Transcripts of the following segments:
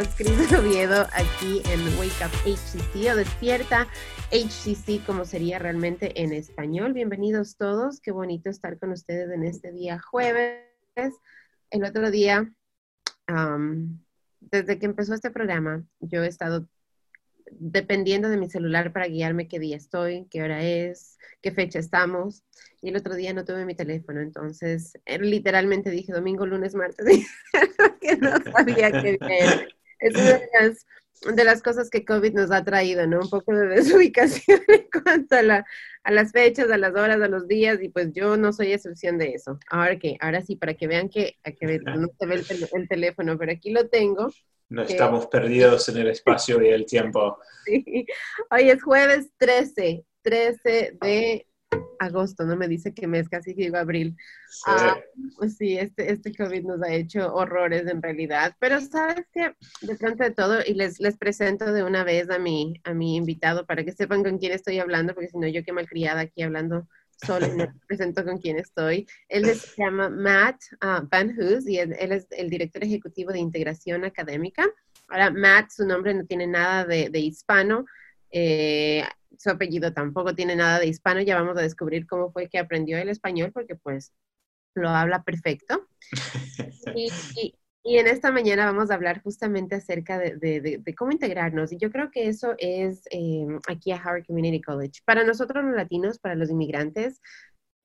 días. Cris Oviedo aquí en Wake Up HCC o Despierta HCC como sería realmente en español. Bienvenidos todos. Qué bonito estar con ustedes en este día jueves. El otro día, desde que empezó este programa, yo he estado dependiendo de mi celular para guiarme qué día estoy, qué hora es, qué fecha estamos. Y el otro día no tuve mi teléfono, entonces eh, literalmente dije domingo, lunes, martes, que no sabía qué día Es una de las, de las, cosas que COVID nos ha traído, ¿no? Un poco de desubicación en cuanto a, la, a las fechas, a las horas, a los días, y pues yo no soy excepción de eso. Ahora que, ahora sí, para que vean que, que no se ve el, el teléfono, pero aquí lo tengo. No estamos perdidos en el espacio y el tiempo. Sí. Hoy es jueves 13, 13 de agosto, no me dice qué mes, casi que digo abril. Sí. Ah, pues sí, este, este COVID nos ha hecho horrores en realidad, pero sabes que de de todo, y les, les presento de una vez a mi, a mi invitado para que sepan con quién estoy hablando, porque si no yo qué malcriada aquí hablando solo me presento con quién estoy. Él se llama Matt uh, Van Hoos y él, es el director ejecutivo de integración académica. Ahora, Matt, su nombre no tiene nada de, hispano, eh, su apellido tampoco tiene nada de hispano. Ya vamos a descubrir cómo fue que aprendió el español, porque pues lo habla perfecto. y, y en esta mañana vamos a hablar justamente acerca de, cómo integrarnos. Y yo creo que eso es eh, aquí a Howard Community College. Para nosotros los latinos, para los inmigrantes,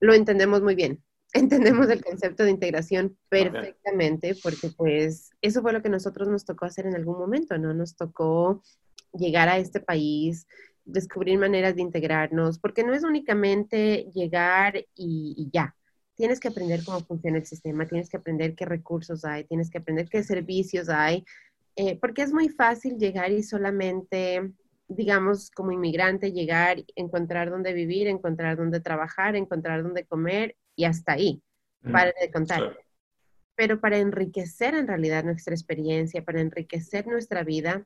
lo entendemos muy bien. Entendemos el concepto de integración perfectamente porque pues eso fue lo que nosotros nos tocó hacer en algún momento, ¿no? Nos tocó llegar a este país, descubrir maneras de integrarnos, porque no es únicamente llegar y ya. Tienes que aprender cómo funciona el sistema, tienes que aprender qué recursos hay, tienes que aprender qué servicios hay, eh, porque es muy fácil llegar y solamente, digamos, como inmigrante, llegar, encontrar dónde vivir, encontrar dónde trabajar, encontrar dónde comer y hasta ahí, mm, para de contar. Pero para enriquecer en realidad nuestra experiencia, para enriquecer nuestra vida,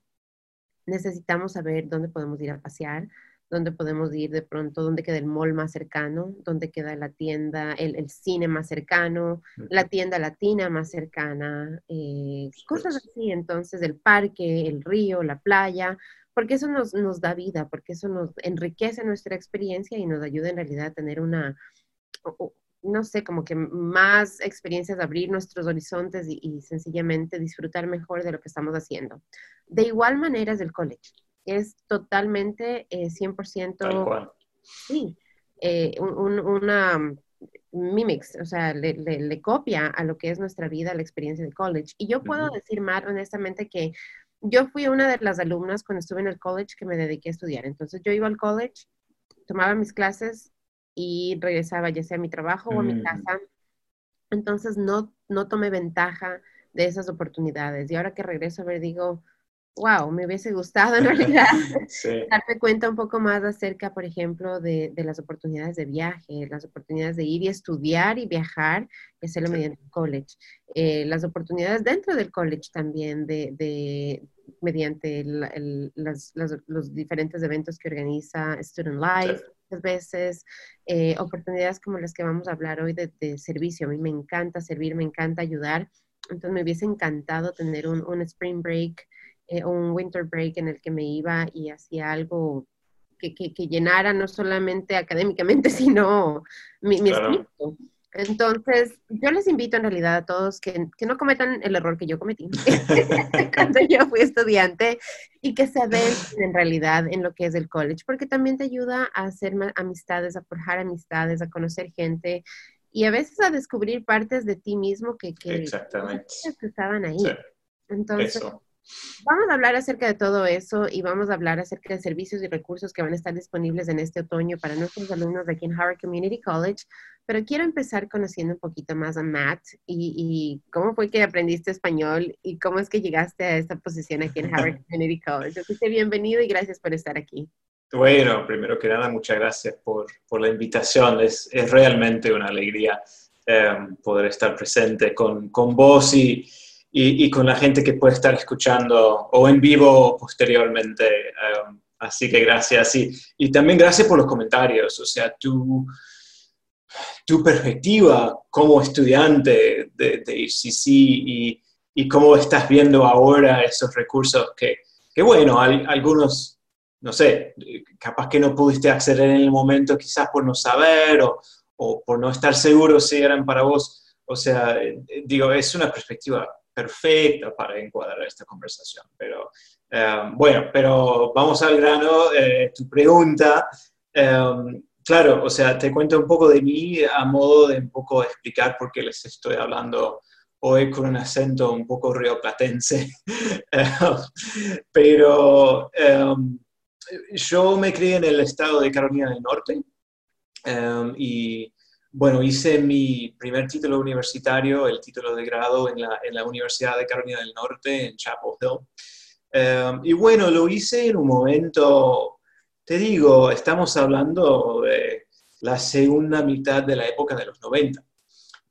necesitamos saber dónde podemos ir a pasear, dónde podemos ir de pronto, dónde queda el mall más cercano, dónde queda la tienda, el, cine más cercano, la tienda latina más cercana, eh, cosas así, entonces el parque, el río, la playa, porque eso nos, nos da vida, porque eso nos enriquece nuestra experiencia y nos ayuda en realidad a tener una, no sé, como que más experiencias, abrir nuestros horizontes y, y sencillamente disfrutar mejor de lo que estamos haciendo. De igual manera es el college es totalmente 100%... Eh, Tal cual. Sí, eh, una mimics, o sea, le, copia a lo que es nuestra vida, la experiencia de college. Y yo puedo decir más honestamente que yo fui una de las alumnas cuando estuve en el college que me dediqué a estudiar. Entonces yo iba al college, tomaba mis clases y regresaba ya sea a mi trabajo o a mi mm. casa. Entonces no, no tomé ventaja de esas oportunidades. Y ahora que regreso a ver, digo, wow, me hubiese gustado en realidad darme cuenta un poco más acerca, por ejemplo, de, las oportunidades de viaje, las oportunidades de ir y estudiar y viajar, y hacerlo mediante el college, eh, las oportunidades dentro del college también, de, mediante los diferentes eventos que organiza Student Life. Muchas veces, eh, oportunidades como las que vamos a hablar hoy de, servicio. A mí me encanta servir, me encanta ayudar. Entonces me hubiese encantado tener un, un spring break eh, un winter break en el que me iba y hacía algo que, que, llenara no solamente académicamente, sino mi, mi espíritu. Entonces, yo les invito en realidad a todos que, que no cometan el error que yo cometí cuando yo fui estudiante y que se ven en realidad en lo que es el college, porque también te ayuda a hacer amistades, a forjar amistades, a conocer gente y a veces a descubrir partes de ti mismo que, que, Exactamente. que estaban ahí. Entonces, Vamos a hablar acerca de todo eso y vamos a hablar acerca de servicios y recursos que van a estar disponibles en este otoño para nuestros alumnos de aquí en Howard Community College. Pero quiero empezar conociendo un poquito más a Matt y, cómo fue que aprendiste español y cómo es que llegaste a esta posición aquí en Howard Community College. Así que bienvenido y gracias por estar aquí. Bueno, primero que nada, muchas gracias por, por la invitación. Es, es, realmente una alegría eh, poder estar presente con, con vos y y, con la gente que puede estar escuchando o en vivo posteriormente. Um, así que gracias. Y, y, también gracias por los comentarios. O sea, tu, tu perspectiva como estudiante de, de ICC y, y cómo estás viendo ahora esos recursos que, que bueno, hay, algunos, no sé, capaz que no pudiste acceder en el momento, quizás por no saber o, o por no estar seguro si eran para vos. O sea, eh, digo, es una perspectiva perfecta para encuadrar esta conversación. Pero eh, bueno, pero vamos al grano. Eh, tu pregunta, claro, o sea, te cuento un poco de mí a modo de un poco explicar por qué les estoy hablando hoy con un acento un poco rioplatense. pero yo me crié en el estado de Carolina del Norte y bueno, hice mi primer título universitario, el título de grado en la, Universidad de Carolina del Norte, en Chapel Hill. Em, y bueno, lo hice en un momento, te digo, estamos hablando de la segunda mitad de la época de los 90.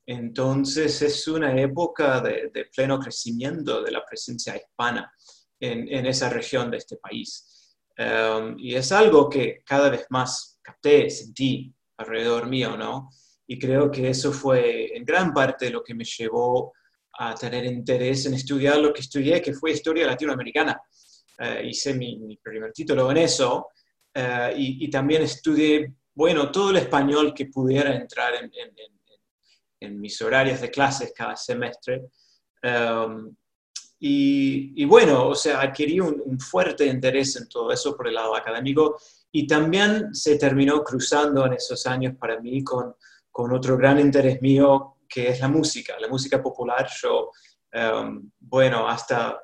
Entonces es una época de, pleno crecimiento de la presencia hispana en, en esa región de este país. Em, y es algo que cada vez más capté, sentí alrededor mío, ¿no? Y creo que eso fue en gran parte lo que me llevó a tener interés en estudiar lo que estudié, que fue historia latinoamericana. Eh, hice mi, primer título en eso eh, y, también estudié, bueno, todo el español que pudiera entrar en, mis horarios de clases cada semestre. Um, y, y, bueno, o sea, adquirí un, un, fuerte interés en todo eso por el lado académico y también se terminó cruzando en esos años para mí con con otro gran interés mío que es la música, la música popular. Yo, em, bueno, hasta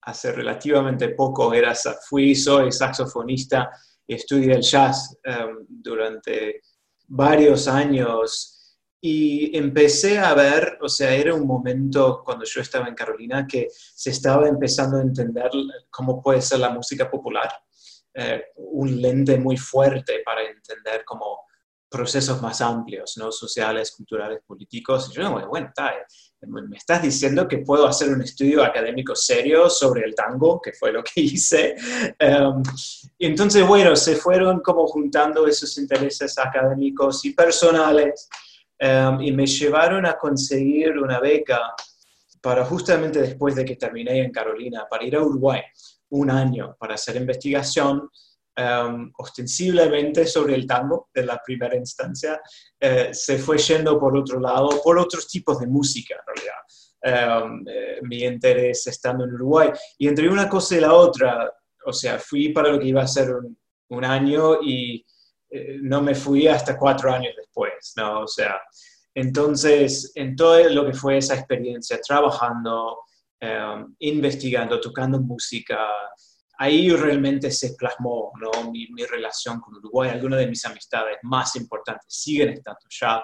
hace relativamente poco era, fui, soy saxofonista y estudié el jazz em, durante varios años y empecé a ver, o sea, era un momento cuando yo estaba en Carolina que se estaba empezando a entender cómo puede ser la música popular, eh, un lente muy fuerte para entender cómo procesos más amplios, ¿no? sociales, culturales, políticos. Y yo, bueno, está, me estás diciendo que puedo hacer un estudio académico serio sobre el tango, que fue lo que hice. Um, entonces, bueno, se fueron como juntando esos intereses académicos y personales um, y me llevaron a conseguir una beca para justamente después de que terminé en Carolina, para ir a Uruguay un año para hacer investigación um, ostensiblemente sobre el tango de la primera instancia, eh, se fue yendo por otro lado, por otros tipos de música en realidad. Um, eh, mi interés estando en Uruguay. Y entre una cosa y la otra, o sea, fui para lo que iba a ser un, un año y eh, no me fui hasta cuatro años después, ¿no? O sea, entonces, en todo lo que fue esa experiencia, trabajando, um, investigando, tocando música, ahí realmente se plasmó ¿no? mi, relación con Uruguay. Algunas de mis amistades más importantes siguen estando ya.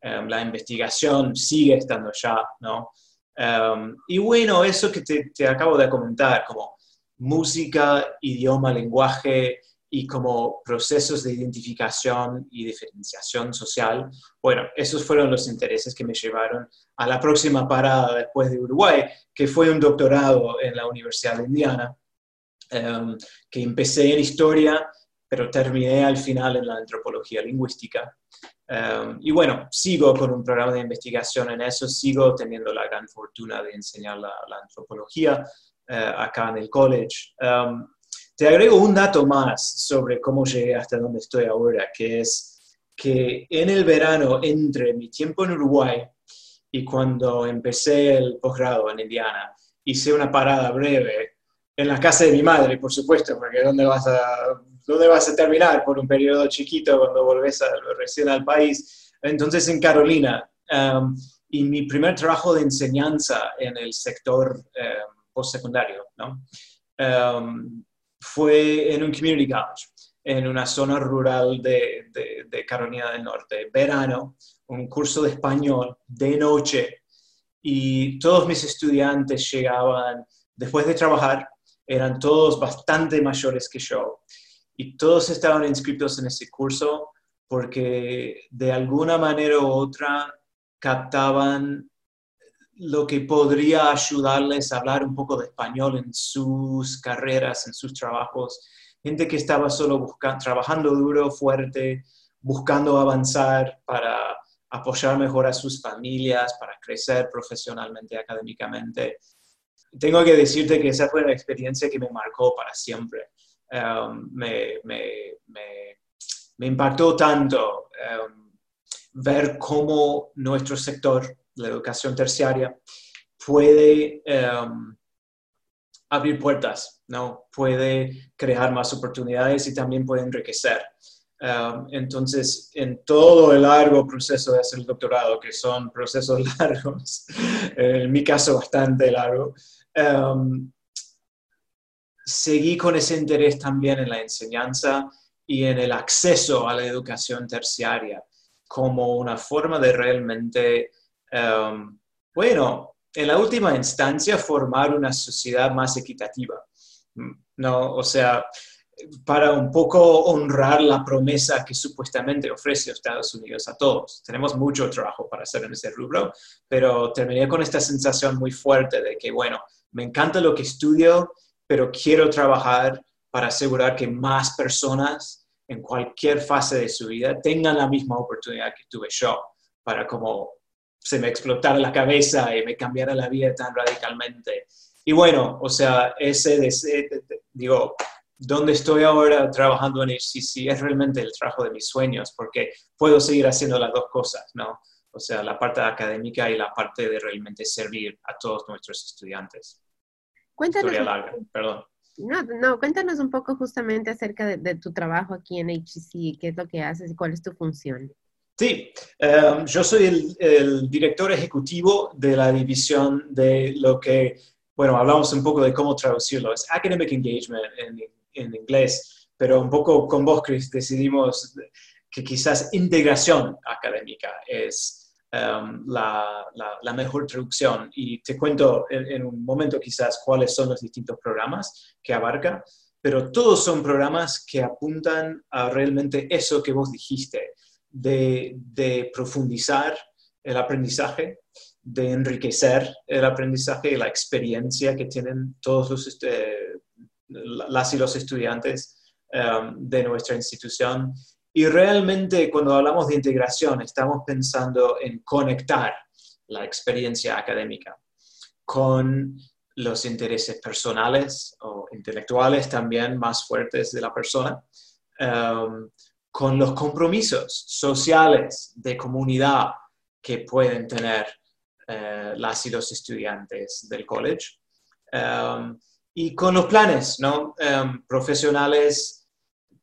Em, la investigación sigue estando ya, ¿no? Em, y bueno, eso que te, te, acabo de comentar, como música, idioma, lenguaje y como procesos de identificación y diferenciación social, bueno, esos fueron los intereses que me llevaron a la próxima parada después de Uruguay, que fue un doctorado en la Universidad de Indiana, Em, que empecé en historia, pero terminé al final en la antropología lingüística. Em, y bueno, sigo con un programa de investigación en eso, sigo teniendo la gran fortuna de enseñar la, antropología eh, acá en el college. Em, te agrego un dato más sobre cómo llegué hasta donde estoy ahora, que es que en el verano, entre mi tiempo en Uruguay y cuando empecé el posgrado en Indiana, hice una parada breve en la casa de mi madre, por supuesto, porque ¿dónde vas a, dónde vas a terminar por un periodo chiquito cuando volvés a, recién al país? Entonces en Carolina. Um, y mi primer trabajo de enseñanza en el sector um, postsecundario ¿no? Um, fue en un community college, en una zona rural de, de, de Carolina del Norte, verano, un curso de español de noche, y todos mis estudiantes llegaban después de trabajar eran todos bastante mayores que yo y todos estaban inscritos en ese curso porque de alguna manera u otra captaban lo que podría ayudarles a hablar un poco de español en sus carreras, en sus trabajos. Gente que estaba solo buscando, trabajando duro, fuerte, buscando avanzar para apoyar mejor a sus familias, para crecer profesionalmente, académicamente. Tengo que decirte que esa fue una experiencia que me marcó para siempre. Um, me, me, me, impactó tanto um, ver cómo nuestro sector, la educación terciaria, puede um, abrir puertas, ¿no? puede crear más oportunidades y también puede enriquecer. Um, entonces, en todo el largo proceso de hacer el doctorado, que son procesos largos, en mi caso bastante largo, um, seguí con ese interés también en la enseñanza y en el acceso a la educación terciaria como una forma de realmente, um, bueno, en la última instancia, formar una sociedad más equitativa. ¿no? O sea, para un poco honrar la promesa que supuestamente ofrece Estados Unidos a todos. Tenemos mucho trabajo para hacer en ese rubro, pero terminé con esta sensación muy fuerte de que, bueno, me encanta lo que estudio, pero quiero trabajar para asegurar que más personas en cualquier fase de su vida tengan la misma oportunidad que tuve yo, para como se me explotara la cabeza y me cambiara la vida tan radicalmente. Y bueno, o sea, ese, ese digo, donde estoy ahora trabajando en HCC es realmente el trabajo de mis sueños, porque puedo seguir haciendo las dos cosas, ¿no? O sea, la parte académica y la parte de realmente servir a todos nuestros estudiantes. Cuéntanos. larga, perdón. No, no, cuéntanos un poco justamente acerca de, tu trabajo aquí en HCC, qué es lo que haces y cuál es tu función. Sí, em, yo soy el, el, director ejecutivo de la división de lo que, bueno, hablamos un poco de cómo traducirlo, es Academic Engagement en en inglés, pero un poco con vos, Chris, decidimos que quizás integración académica es um, la, mejor traducción. Y te cuento en, un momento quizás cuáles son los distintos programas que abarca, pero todos son programas que apuntan a realmente eso que vos dijiste, de, profundizar el aprendizaje, de enriquecer el aprendizaje y la experiencia que tienen todos los, este, las y los estudiantes um, de nuestra institución. Y realmente cuando hablamos de integración estamos pensando en conectar la experiencia académica con los intereses personales o intelectuales también más fuertes de la persona, um, con los compromisos sociales de comunidad que pueden tener uh, las y los estudiantes del college. Um, y con los planes, ¿no? Em, profesionales,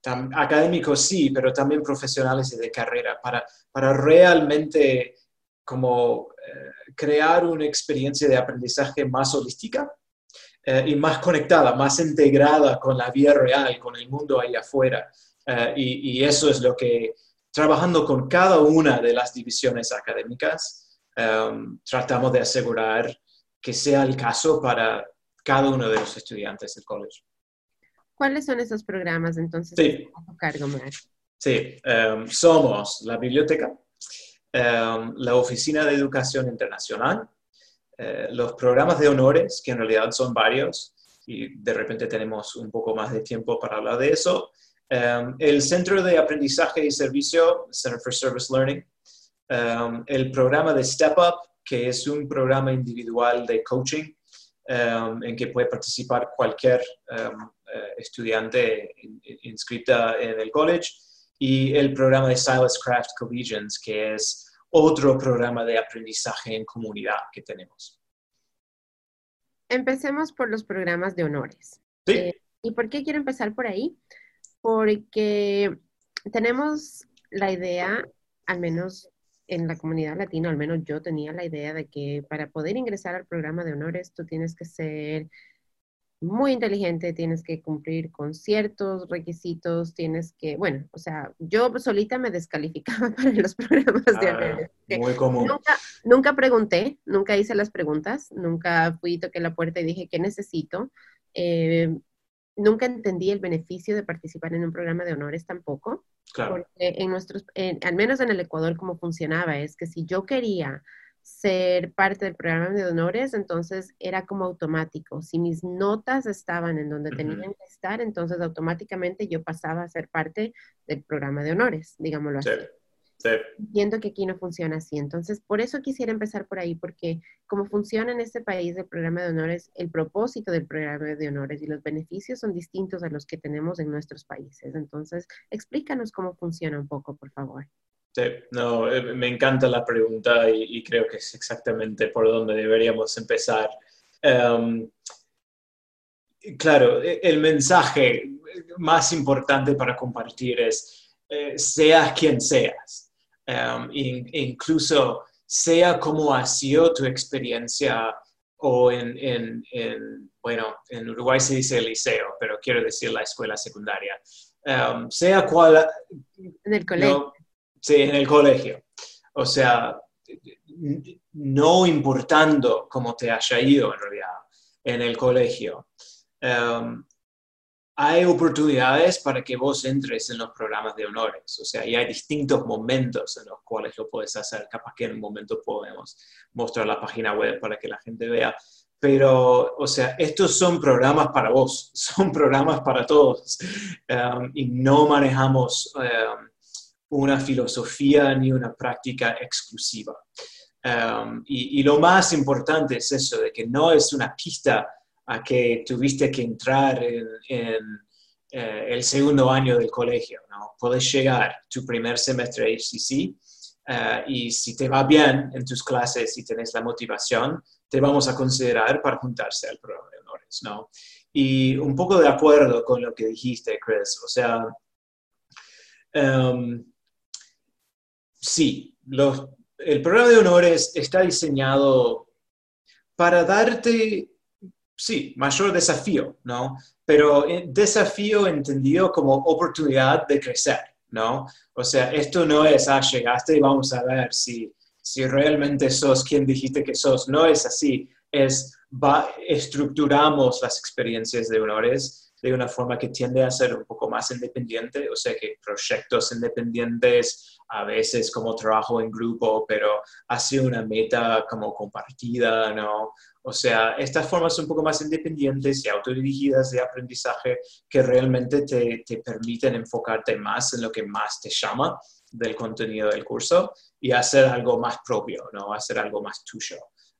académicos sí, pero también profesionales de carrera, para, para realmente como eh, crear una experiencia de aprendizaje más holística eh, y más conectada, más integrada con la vida real, con el mundo ahí afuera. Eh, y, y, eso es lo que, trabajando con cada una de las divisiones académicas, em, tratamos de asegurar que sea el caso para cada uno de los estudiantes del colegio. ¿Cuáles son esos programas entonces? Sí, sí em, somos la biblioteca, em, la Oficina de Educación Internacional, eh, los programas de honores, que en realidad son varios, y de repente tenemos un poco más de tiempo para hablar de eso, em, el Centro de Aprendizaje y Servicio, Center for Service Learning, el programa de Step Up, que es un programa individual de coaching Um, en que puede participar cualquier um, eh, estudiante inscrita en el college, y el programa de Silas Craft Collegians, que es otro programa de aprendizaje en comunidad que tenemos. Empecemos por los programas de honores. Sí. Eh, ¿Y por qué quiero empezar por ahí? Porque tenemos la idea, al menos en la comunidad latina, al menos yo tenía la idea de que para poder ingresar al programa de honores tú tienes que ser muy inteligente, tienes que cumplir con ciertos requisitos, tienes que, bueno, o sea, yo solita me descalificaba para los programas de ah, honores. Muy común. Nunca, pregunté, nunca hice las preguntas, nunca fui, toqué la puerta y dije, ¿qué necesito? Eh, nunca entendí el beneficio de participar en un programa de honores tampoco. Porque en nuestros, al menos en el Ecuador, como funcionaba es que si yo quería ser parte del programa de honores, entonces era como automático. Si mis notas estaban en donde tenían que estar, entonces automáticamente yo pasaba a ser parte del programa de honores, digámoslo así. Entiendo que aquí no funciona así. Entonces, por eso quisiera empezar por ahí, porque como funciona en este país el programa de honores, el propósito del programa de honores y los beneficios son distintos a los que tenemos en nuestros países. Entonces, explícanos cómo funciona un poco, por favor. Sí, no, eh, me encanta la pregunta y, creo que es exactamente por donde deberíamos empezar. Em, claro, e, el mensaje más importante para compartir es, eh, seas quien seas, em, incluso sea como ha sido tu experiencia o en, en, bueno, en Uruguay se dice el liceo, pero quiero decir la escuela secundaria, em, sea cual... En el colegio. sí, en el colegio. O sea, no importando cómo te haya ido en realidad en el colegio, em, hay oportunidades para que vos entres en los programas de honores. O sea, y hay distintos momentos en los cuales lo puedes hacer. Capaz que en un momento podemos mostrar la página web para que la gente vea. Pero, o sea, estos son programas para vos, son programas para todos. Um, y no manejamos um, una filosofía ni una práctica exclusiva. Um, y, y, lo más importante es eso, de que no es una pista a que tuviste que entrar en, eh, el segundo año del colegio. ¿no? Puedes llegar tu primer semestre HCC uh, y si te va bien en tus clases y tienes la motivación, te vamos a considerar para juntarse al programa de honores. ¿no? Y un poco de acuerdo con lo que dijiste, Chris. O sea, um, sí, el programa de honores está diseñado para darte sí, mayor desafío, ¿no? Pero eh, desafío entendido como oportunidad de crecer, ¿no? O sea, esto no es, ah, llegaste y vamos a ver si, si realmente sos quien dijiste que sos. No es así, es, va, estructuramos las experiencias de honores de una forma que tiende a ser un poco más independiente, o sea que proyectos independientes, a veces como trabajo en grupo, pero hacia una meta como compartida, ¿no? O sea, estas formas un poco más independientes y autodirigidas de aprendizaje que realmente te, te permiten enfocarte más en lo que más te llama del contenido del curso y hacer algo más propio, ¿no? Hacer algo más tuyo.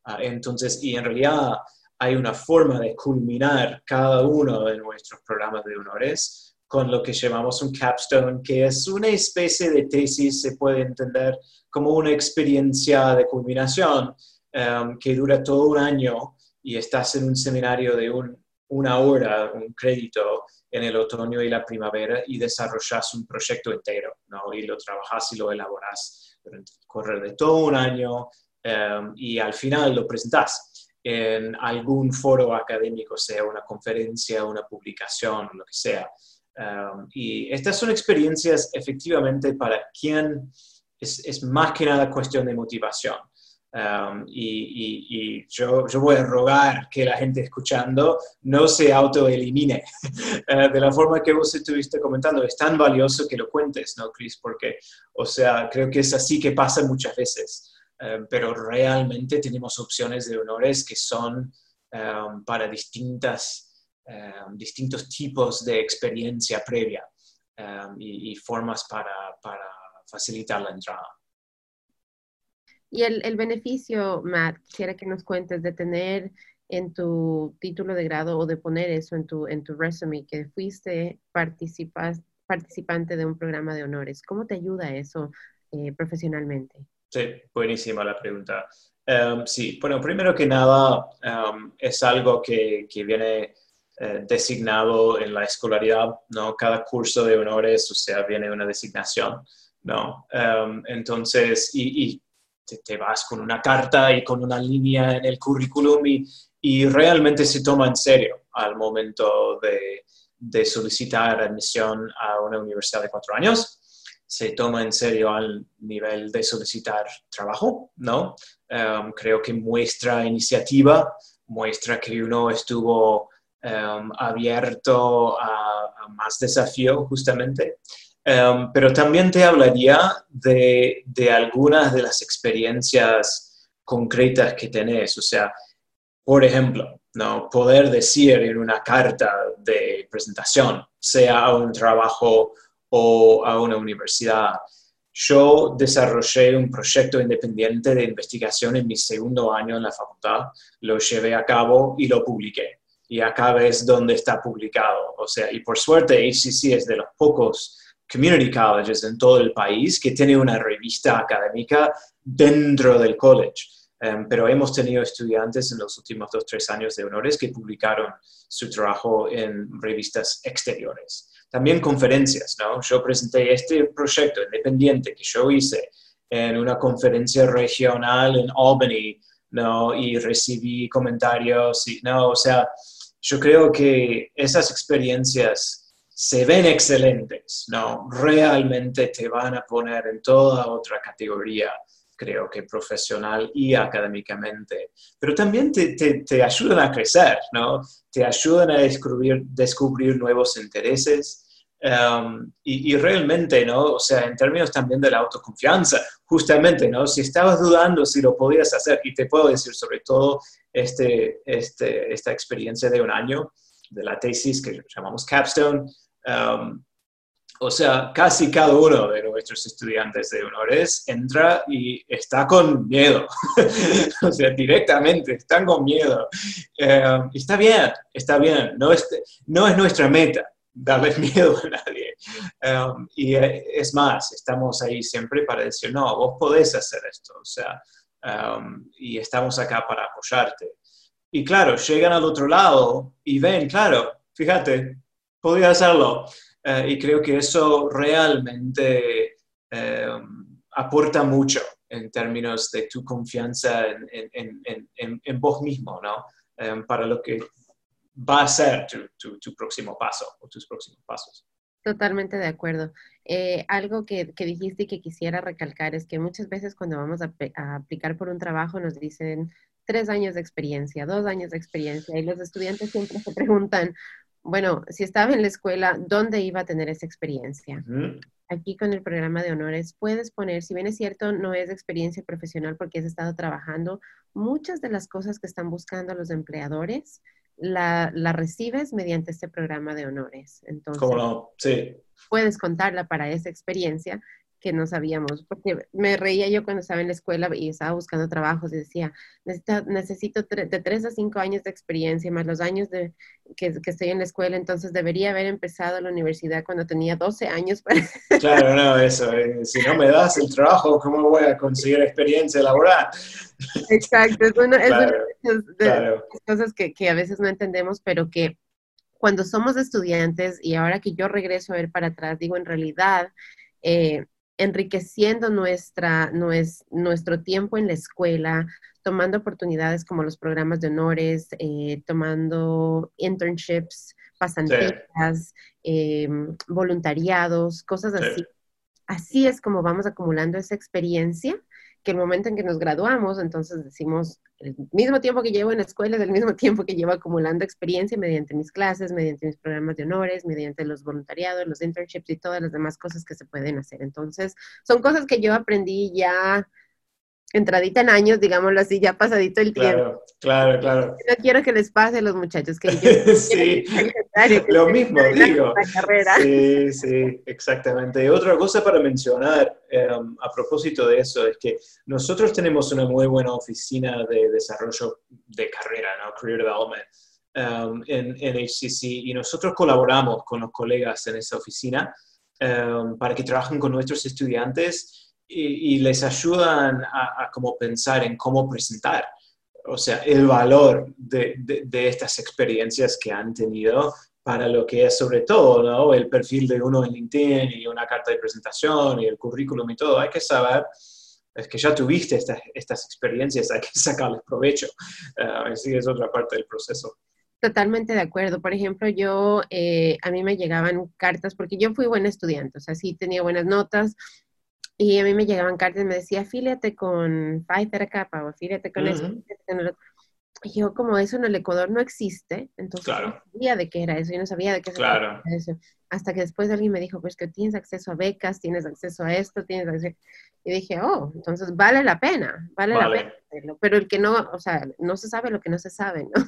Uh, entonces, y en realidad hay una forma de culminar cada uno de nuestros programas de honores con lo que llamamos un capstone, que es una especie de tesis, se puede entender como una experiencia de culminación Em, que dura todo un año y estás en un seminario de una hora, un crédito en el otoño y la primavera y desarrollas un proyecto entero, ¿no? Y lo trabajas y lo elaboras durante el correr de todo un año em, y al final lo presentas en algún foro académico, sea una conferencia, una publicación, lo que sea. Em, y estas son experiencias efectivamente para quien es, es más que nada cuestión de motivación. Um, y, yo, yo, voy a rogar que la gente escuchando no se autoelimine uh, de la forma que vos estuviste comentando. Es tan valioso que lo cuentes, ¿no, Chris? Porque, o sea, creo que es así que pasa muchas veces. Um, pero realmente tenemos opciones de honores que son um, para distintas, distintos tipos de experiencia previa y, y, formas para, para facilitar la entrada. Y el, el, beneficio, Matt, quisiera que nos cuentes de tener en tu título de grado o de poner eso en tu, en tu resume, que fuiste participas, participante de un programa de honores. ¿Cómo te ayuda eso eh, profesionalmente? Sí, buenísima la pregunta. Um, sí, bueno, primero que nada, um, es algo que, que viene eh, designado en la escolaridad, ¿no? Cada curso de honores, o sea, viene una designación, ¿no? Um, entonces, y, y te, vas con una carta y con una línea en el currículum y, realmente se toma en serio al momento de, solicitar admisión a una universidad de cuatro años. Se toma en serio al nivel de solicitar trabajo, ¿no? Um, creo que muestra iniciativa, muestra que uno estuvo um, abierto a, a, más desafío justamente. Em, pero también te hablaría de, de, algunas de las experiencias concretas que tenés. O sea, por ejemplo, ¿no? poder decir en una carta de presentación, sea a un trabajo o a una universidad, yo desarrollé un proyecto independiente de investigación en mi segundo año en la facultad, lo llevé a cabo y lo publiqué. Y acá ves dónde está publicado. O sea, y por suerte HCC es de los pocos community colleges en todo el país que tiene una revista académica dentro del college. Em, pero hemos tenido estudiantes en los últimos dos, tres años de honores que publicaron su trabajo en revistas exteriores. También conferencias, ¿no? Yo presenté este proyecto independiente que yo hice en una conferencia regional en Albany, ¿no? Y recibí comentarios, y, ¿no? O sea, yo creo que esas experiencias se ven excelentes, ¿no? Realmente te van a poner en toda otra categoría creo que profesional y académicamente, pero también te, te, ayudan a crecer, ¿no? Te ayudan a descubrir, descubrir nuevos intereses. Um, y, y, realmente, ¿no? O sea, en términos también de la autoconfianza, justamente, ¿no? Si estabas dudando si lo podías hacer, y te puedo decir sobre todo este, este, esta experiencia de un año de la tesis que llamamos Capstone, um, o sea, casi cada uno de nuestros estudiantes de honores entra y está con miedo. o sea, directamente están con miedo. Y está bien, está bien. No es, nuestra meta darle miedo a nadie. Um, y eh, es más, estamos ahí siempre para decir, no, vos podés hacer esto. O sea, y estamos acá para apoyarte. Y claro, llegan al otro lado y ven, claro, fíjate, podía hacerlo. Eh, y creo que eso realmente eh, aporta mucho en términos de tu confianza en, vos mismo, ¿no? Eh, para lo que va a ser tu, próximo paso o tus próximos pasos. Totalmente de acuerdo. algo que, dijiste y que quisiera recalcar es que muchas veces cuando vamos a, aplicar por un trabajo nos dicen tres años de experiencia, dos años de experiencia y los estudiantes siempre se preguntan, bueno, si estaba en la escuela, ¿dónde iba a tener esa experiencia? Aquí con el programa de honores puedes poner, si bien es cierto, no es experiencia profesional porque has estado trabajando, muchas de las cosas que están buscando los empleadores la, recibes mediante este programa de honores. Entonces, ¿Cómo no? Sí. Puedes contarla para esa experiencia que no sabíamos, porque me reía yo cuando estaba en la escuela y estaba buscando trabajos y decía, necesito, de tres a cinco años de experiencia, más los años de, que, estoy en la escuela, entonces debería haber empezado la universidad cuando tenía 12 años. Claro, no, eso, eh, si no me das el trabajo, ¿cómo voy a conseguir experiencia laboral? Exacto, es una, es de las cosas que, que a veces no entendemos, pero que cuando somos estudiantes y ahora que yo regreso a ver para atrás, digo, en realidad, eh, enriqueciendo nuestra, nuestro tiempo en la escuela, tomando oportunidades como los programas de honores, eh, tomando internships, pasantías, em, voluntariados, cosas así. Así es como vamos acumulando esa experiencia el momento en que nos graduamos, entonces decimos, el mismo tiempo que llevo en la escuela es el mismo tiempo que llevo acumulando experiencia mediante mis clases, mediante mis programas de honores, mediante los voluntariados, los internships y todas las demás cosas que se pueden hacer. Entonces, son cosas que yo aprendí ya entradita en años, digámoslo así, ya pasadito el tiempo. Claro, claro. No quiero que les pase a los muchachos que sí, lo mismo digo. Sí, sí, exactamente. Y otra cosa para mencionar em, a propósito de eso es que nosotros tenemos una muy buena oficina de desarrollo de carrera, ¿no? Career Development. Em, en, en, HCC y nosotros colaboramos con los colegas en esa oficina em, para que trabajen con nuestros estudiantes y, les ayudan a, como pensar en cómo presentar, o sea, el valor de, de, estas experiencias que han tenido para lo que es sobre todo ¿no? el perfil de uno en LinkedIn y una carta de presentación y el currículum y todo. Hay que saber es que ya tuviste estas, estas experiencias, hay que sacarles provecho. Uh, así es otra parte del proceso. Totalmente de acuerdo. Por ejemplo, yo, eh, a mí me llegaban cartas, porque yo fui buena estudiante, o sea, sí tenía buenas notas, y a mí me llegaban cartas y me decía, afíliate con Pfizer Kappa o afíliate con eso. Y yo, como eso en el Ecuador no existe, entonces no sabía de qué era eso, yo no sabía de qué era eso. Hasta que después alguien me dijo, pues que tienes acceso a becas, tienes acceso a esto, tienes acceso... Y dije, oh, entonces vale la pena, vale, la pena. Pero el que no, o sea, no se sabe lo que no se sabe, ¿no?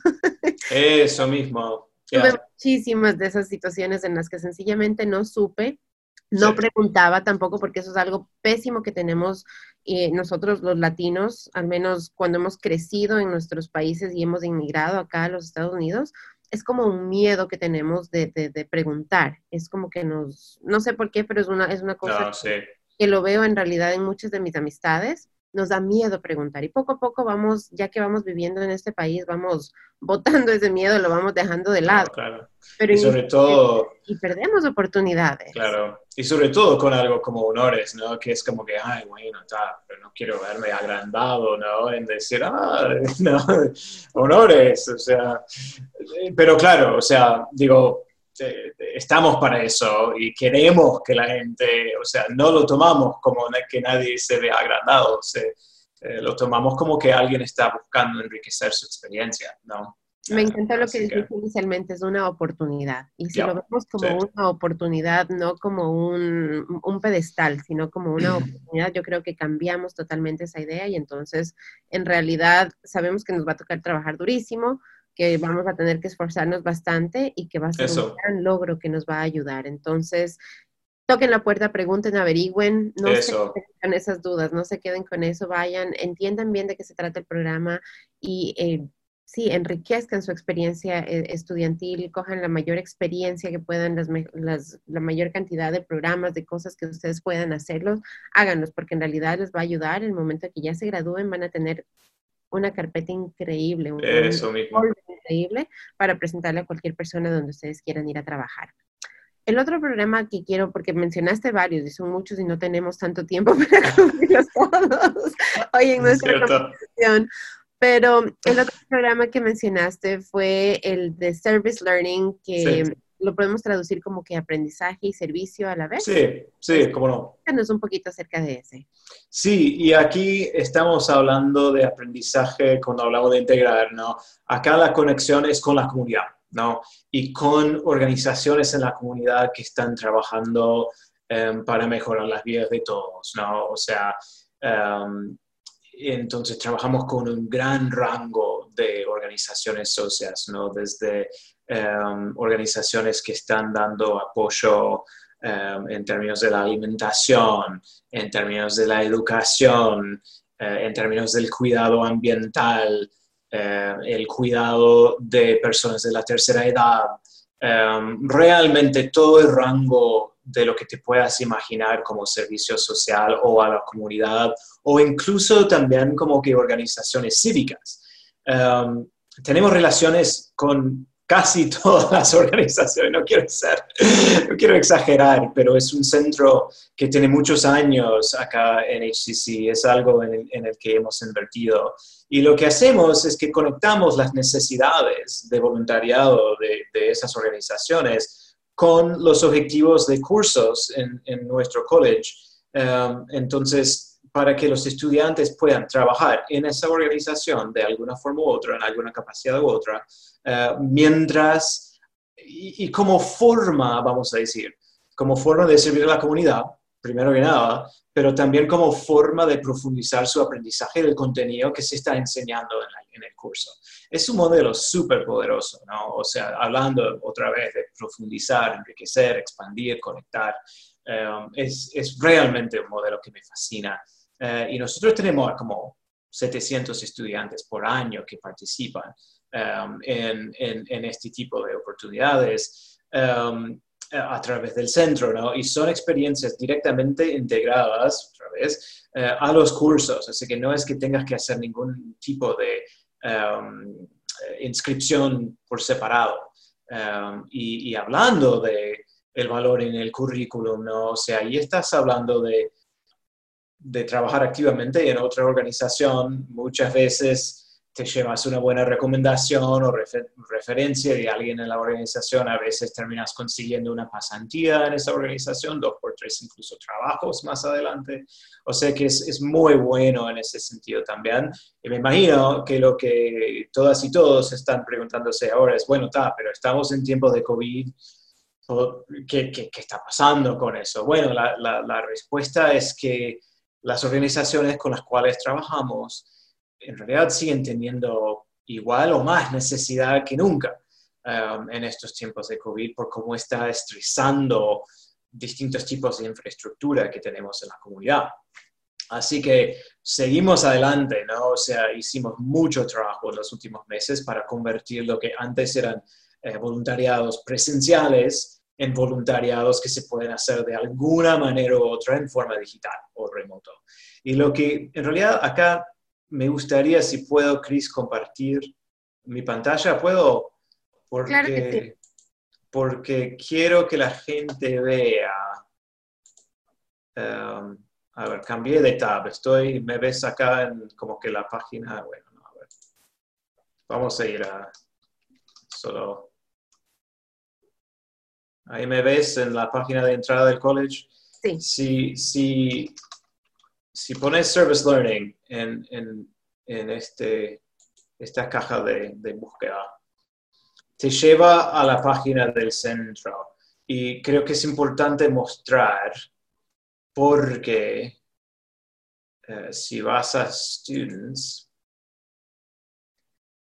Eso mismo. Tuve muchísimas de esas situaciones en las que sencillamente no supe No preguntaba tampoco porque eso es algo pésimo que tenemos eh, nosotros los latinos, al menos cuando hemos crecido en nuestros países y hemos inmigrado acá a los Estados Unidos, es como un miedo que tenemos de, de, preguntar. Es como que nos, no sé por qué, pero es una, es una cosa que lo veo en realidad en muchas de mis amistades nos da miedo preguntar y poco a poco vamos, ya que vamos viviendo en este país, vamos botando ese miedo, lo vamos dejando de lado. Claro, Pero y sobre todo... Y perdemos oportunidades. Claro, y sobre todo con algo como honores, ¿no? Que es como que, ay, bueno, está, pero no quiero verme agrandado, ¿no? En decir, ah, no, honores, o sea, pero claro, o sea, digo, estamos para eso y queremos que la gente, o sea, no lo tomamos como que nadie se vea agrandado, eh, lo tomamos como que alguien está buscando enriquecer su experiencia, ¿no? Me encanta lo que dijiste inicialmente, es una oportunidad. Y si lo vemos como una oportunidad, no como un, un, pedestal, sino como una oportunidad, yo creo que cambiamos totalmente esa idea y entonces, en realidad, sabemos que nos va a tocar trabajar durísimo, que vamos a tener que esforzarnos bastante y que va a ser un gran logro que nos va a ayudar. Entonces, toquen la puerta, pregunten, averigüen, no se queden con esas dudas, no se queden con eso, vayan, entiendan bien de qué se trata el programa y eh, sí, enriquezcan su experiencia eh, estudiantil, cojan la mayor experiencia que puedan, las, la mayor cantidad de programas, de cosas que ustedes puedan hacerlos, háganlos, porque en realidad les va a ayudar. En el momento que ya se gradúen, van a tener una carpeta increíble, un Eso mismo. increíble para presentarle a cualquier persona donde ustedes quieran ir a trabajar. El otro programa que quiero, porque mencionaste varios y son muchos y no tenemos tanto tiempo para cubrirlos todos hoy en nuestra conversación, pero el otro programa que mencionaste fue el de Service Learning, que lo podemos traducir como que aprendizaje y servicio a la vez. Sí, sí, cómo no. Cuéntanos un poquito acerca de ese. Sí, y aquí estamos hablando de aprendizaje cuando hablamos de integrar, ¿no? Acá la conexión es con la comunidad, ¿no? Y con organizaciones en la comunidad que están trabajando em, para mejorar las vidas de todos, ¿no? O sea, em, entonces trabajamos con un gran rango de organizaciones sociales, ¿no? Desde Em, organizaciones que están dando apoyo em, en términos de la alimentación, en términos de la educación, eh, en términos del cuidado ambiental, eh, el cuidado de personas de la tercera edad, em, realmente todo el rango de lo que te puedas imaginar como servicio social o a la comunidad o incluso también como que organizaciones cívicas. tenemos relaciones con casi todas las organizaciones, no quiero exagerar, pero es un centro que tiene muchos años acá en HCC, es algo en el, que hemos invertido. Y lo que hacemos es que conectamos las necesidades de voluntariado de, esas organizaciones con los objetivos de cursos en, nuestro college. Um, entonces, para que los estudiantes puedan trabajar en esa organización de alguna forma u otra, en alguna capacidad u otra, eh, mientras, y, como forma, vamos a decir, como forma de servir a la comunidad, primero que nada, pero también como forma de profundizar su aprendizaje del contenido que se está enseñando en, el curso. Es un modelo súper poderoso, ¿no? O sea, hablando otra vez de profundizar, enriquecer, expandir, conectar, eh, es, es, realmente un modelo que me fascina. Eh, y nosotros tenemos como 700 estudiantes por año que participan. Um, en, en, este tipo de oportunidades um, a través del centro, ¿no? Y son experiencias directamente integradas, otra vez, uh, a los cursos, así que no es que tengas que hacer ningún tipo de um, inscripción por separado. Y, y, hablando de el valor en el currículum, ¿no? O sea, ahí estás hablando de, de trabajar activamente en otra organización, muchas veces te llevas una buena recomendación o referencia de alguien en la organización, a veces terminas consiguiendo una pasantía en esa organización, dos por tres incluso trabajos más adelante. O sea que es, es muy bueno en ese sentido también. Y me imagino que lo que todas y todos están preguntándose ahora es, bueno, está, pero estamos en tiempos de COVID. ¿Qué, qué, qué está pasando con eso? Bueno, la, la respuesta es que las organizaciones con las cuales trabajamos en realidad siguen teniendo igual o más necesidad que nunca um, en estos tiempos de COVID por cómo está estresando distintos tipos de infraestructura que tenemos en la comunidad. Así que seguimos adelante, ¿no? O sea, hicimos mucho trabajo en los últimos meses para convertir lo que antes eran eh, voluntariados presenciales en voluntariados que se pueden hacer de alguna manera u otra en forma digital o remoto. Y lo que en realidad acá me gustaría, si puedo, Chris, compartir mi pantalla, ¿puedo? Porque, porque quiero que la gente vea. Um, a ver, cambié de tab. Estoy, me ves acá en como que la página. Bueno, no, a ver. Vamos a ir a solo. Ahí me ves en la página de entrada del college. Sí. Si, si, si pones Service Learning en, en, en este, esta caja de, de búsqueda, te lleva a la página del centro. Y creo que es importante mostrar porque eh, si vas a Students,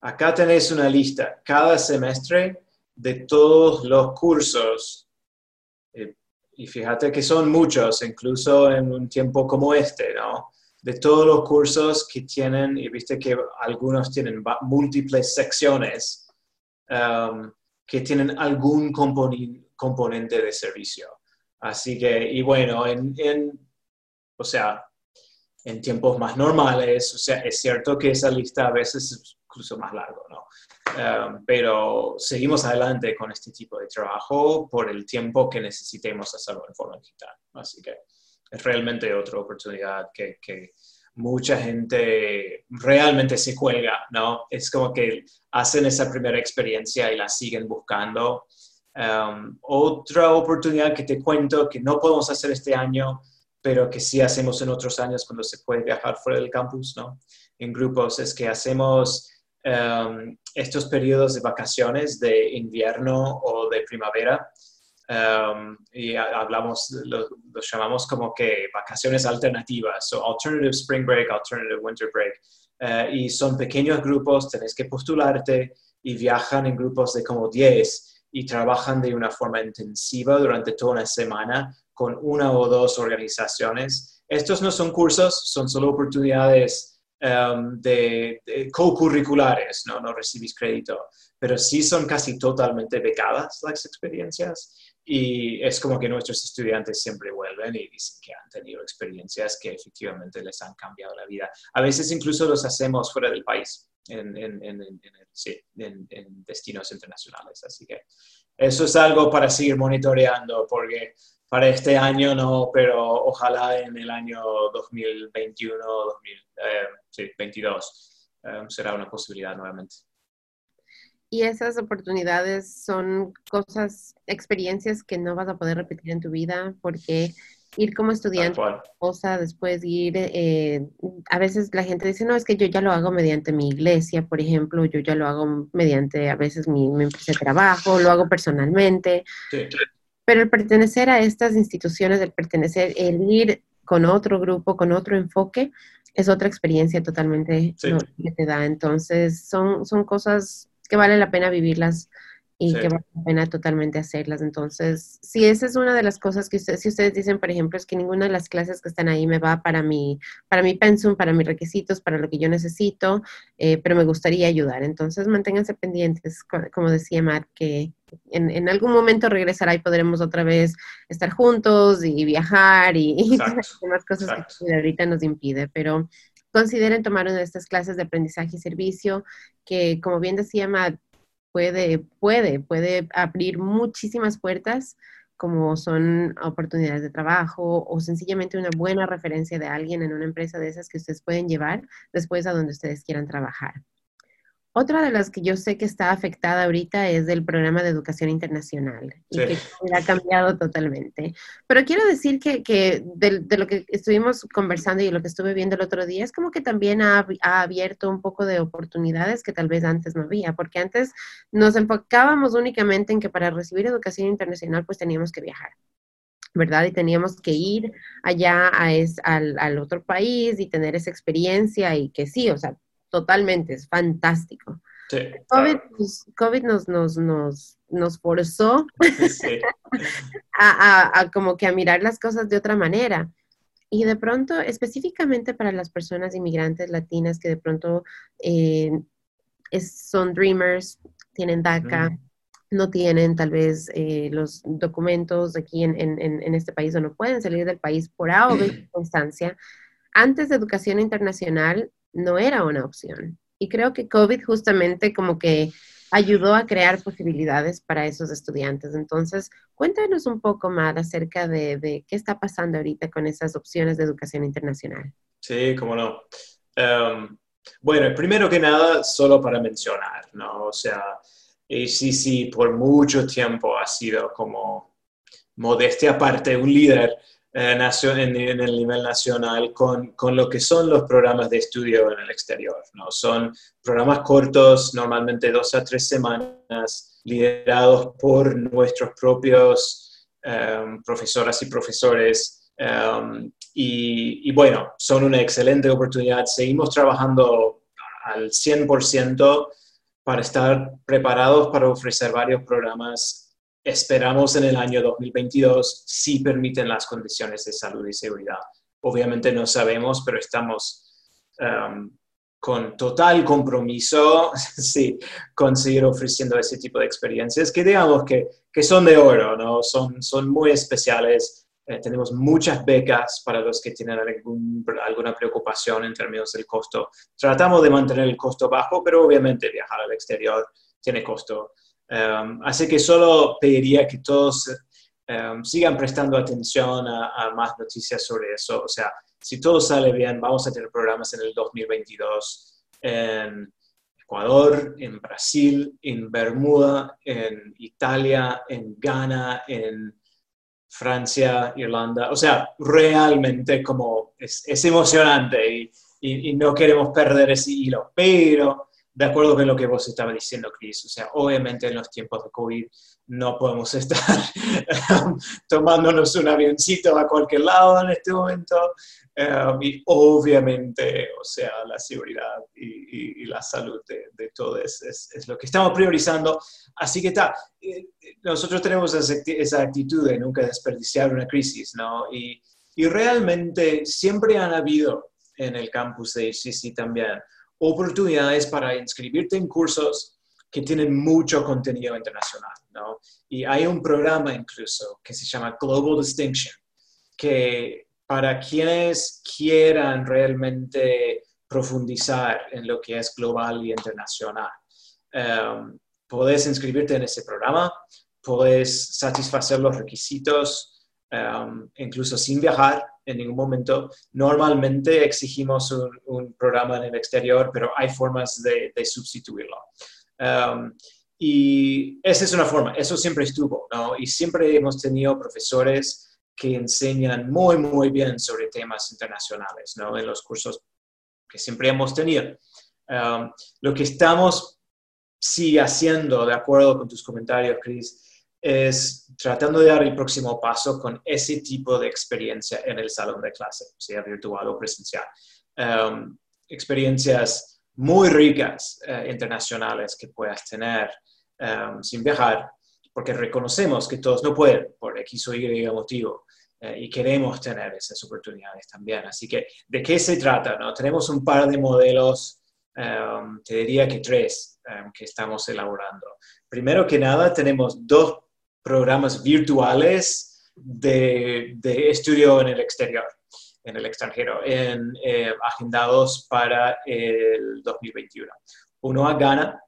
acá tenés una lista cada semestre de todos los cursos. Eh, y fíjate que son muchos, incluso en un tiempo como este, ¿no? De todos los cursos que tienen, y viste que algunos tienen múltiples secciones Um, que tienen algún componente de servicio. Así que, y bueno, en, o sea, en tiempos más normales, o sea, es cierto que esa lista a veces es incluso más largo, ¿no? Um, pero seguimos adelante con este tipo de trabajo por el tiempo que necesitemos hacerlo en forma digital. Así que es realmente otra oportunidad que, que mucha gente realmente se cuelga, ¿no? Es como que hacen esa primera experiencia y la siguen buscando. Um, otra oportunidad que te cuento que no podemos hacer este año, pero que sí hacemos en otros años cuando se puede viajar fuera del campus, ¿no? En grupos, es que hacemos um, estos periodos de vacaciones de invierno o de primavera Um, y hablamos, lo, llamamos como que vacaciones alternativas, o alternative spring break, alternative winter break. Uh, y son pequeños grupos, tenés que postularte y viajan en grupos de como 10 y trabajan de una forma intensiva durante toda una semana con una o dos organizaciones. Estos no son cursos, son solo oportunidades um, de, co-curriculares, ¿no? no recibís crédito, pero sí son casi totalmente becadas las experiencias y es como que nuestros estudiantes siempre vuelven y dicen que han tenido experiencias que efectivamente les han cambiado la vida. A veces incluso los hacemos fuera del país, en, en, en, sí, en, destinos internacionales. Así que eso es algo para seguir monitoreando, porque para este año no, pero ojalá en el año 2021 2022 eh, eh, será una posibilidad nuevamente. Y esas oportunidades son cosas, experiencias que no vas a poder repetir en tu vida porque ir como estudiante, cosa después ir, eh, a veces la gente dice, no, es que yo ya lo hago mediante mi iglesia, por ejemplo, yo ya lo hago mediante a veces mi, empresa de trabajo, lo hago personalmente. Pero el pertenecer a estas instituciones, el pertenecer, el ir con otro grupo, con otro enfoque, es otra experiencia totalmente que te da. Entonces, son, son cosas que vale la pena vivirlas y que vale la pena totalmente hacerlas. Entonces, si esa es una de las cosas que ustedes, si ustedes dicen, por ejemplo, es que ninguna de las clases que están ahí me va para mi, para mi pensum, para mis requisitos, para lo que yo necesito, eh, pero me gustaría ayudar. Entonces, manténganse pendientes, como decía Matt, que en, en, algún momento regresará y podremos otra vez estar juntos y viajar y, y cosas que ahorita nos impide, pero consideren tomar una de estas clases de aprendizaje y servicio que, como bien decía Matt, puede, puede, puede abrir muchísimas puertas como son oportunidades de trabajo o sencillamente una buena referencia de alguien en una empresa de esas que ustedes pueden llevar después a donde ustedes quieran trabajar. Otra de las que yo sé que está afectada ahorita es del programa de educación internacional y que ha cambiado totalmente. Pero quiero decir que, que de, lo que estuvimos conversando y lo que estuve viendo el otro día es como que también ha, ha, abierto un poco de oportunidades que tal vez antes no había, porque antes nos enfocábamos únicamente en que para recibir educación internacional pues teníamos que viajar. ¿verdad? Y teníamos que ir allá a es, al, al otro país y tener esa experiencia y que sí, o sea, totalmente, es fantástico. COVID, nos, nos, nos, nos, forzó a, a, como que a mirar las cosas de otra manera. Y de pronto, específicamente para las personas inmigrantes latinas que de pronto eh, son dreamers, tienen DACA, no tienen tal vez eh, los documentos aquí en, en, en, este país o no pueden salir del país por A o B circunstancia, antes de educación internacional no era una opción. Y creo que COVID justamente como que ayudó a crear posibilidades para esos estudiantes. Entonces, cuéntanos un poco más acerca de, qué está pasando ahorita con esas opciones de educación internacional. Sí, cómo no. Em, bueno, primero que nada, solo para mencionar, ¿no? O sea, ACC por mucho tiempo ha sido como modestia aparte un líder eh, en, en, el nivel nacional con, con, lo que son los programas de estudio en el exterior. ¿no? Son programas cortos, normalmente dos a tres semanas, liderados por nuestros propios um, profesoras y profesores. Um, y, y, bueno, son una excelente oportunidad. Seguimos trabajando al 100% para estar preparados para ofrecer varios programas esperamos en el año 2022 si permiten las condiciones de salud y seguridad. Obviamente no sabemos, pero estamos um, con total compromiso, sí, conseguir ofreciendo ese tipo de experiencias que digamos que, que son de oro, ¿no? Son, son muy especiales. Eh, tenemos muchas becas para los que tienen algún, alguna preocupación en términos del costo. Tratamos de mantener el costo bajo, pero obviamente viajar al exterior tiene costo. Em, así que solo pediría que todos em, sigan prestando atención a, más noticias sobre eso. O sea, si todo sale bien, vamos a tener programas en el 2022 en Ecuador, en Brasil, en Bermuda, en Italia, en Ghana, en Francia, Irlanda. O sea, realmente como es, emocionante y, y, no queremos perder ese hilo. Pero de acuerdo con lo que vos estabas diciendo, Chris. O sea, obviamente en los tiempos de COVID no podemos estar tomándonos un avioncito a cualquier lado en este momento. Eh, y obviamente, o sea, la seguridad y, la salud de, de todos es, es, lo que estamos priorizando. Así que está, eh, nosotros tenemos esa actitud de nunca desperdiciar una crisis, ¿no? Y, y realmente siempre han habido en el campus de HCC también oportunidades para inscribirte en cursos que tienen mucho contenido internacional, ¿no? Y hay un programa incluso que se llama Global Distinction, que para quienes quieran realmente profundizar en lo que es global y internacional, um, puedes inscribirte en ese programa, puedes satisfacer los requisitos, um, incluso sin viajar, en ningún momento. Normalmente exigimos un, programa en el exterior, pero hay formas de, sustituirlo. Um, y esa es una forma, eso siempre estuvo, ¿no? Y siempre hemos tenido profesores que enseñan muy, muy bien sobre temas internacionales, ¿no? En los cursos que siempre hemos tenido. Um, lo que estamos sí haciendo, de acuerdo con tus comentarios, Chris, es tratando de dar el próximo paso con ese tipo de experiencia en el salón de clase, sea virtual o presencial. Um, experiencias muy ricas eh, internacionales que puedas tener um, sin viajar, porque reconocemos que todos no pueden por X o Y motivo. Eh, y queremos tener esas oportunidades también. Así que, ¿de qué se trata? No? Tenemos un par de modelos, um, te diría que tres, que estamos elaborando. Primero que nada, tenemos dos programas virtuales de, estudio en el exterior, en el extranjero, en, eh, agendados para el 2021. Uno a Ghana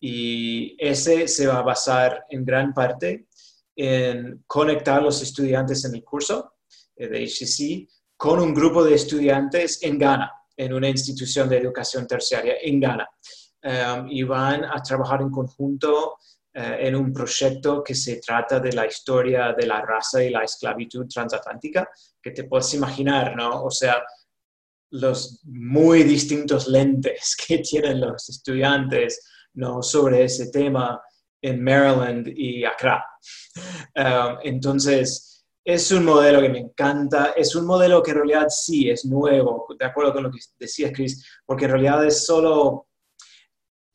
y ese se va a basar en gran parte en conectar los estudiantes en el curso eh, de HCC con un grupo de estudiantes en Ghana, en una institución de educación terciaria en Ghana. Um, y van a trabajar en conjunto en un proyecto que se trata de la historia de la raza y la esclavitud transatlántica, que te puedes imaginar, ¿no? O sea, los muy distintos lentes que tienen los estudiantes, ¿no? Sobre ese tema en Maryland y Accra. Eh, entonces, es un modelo que me encanta, es un modelo que en realidad sí es nuevo, de acuerdo con lo que decías, Chris, porque en realidad es solo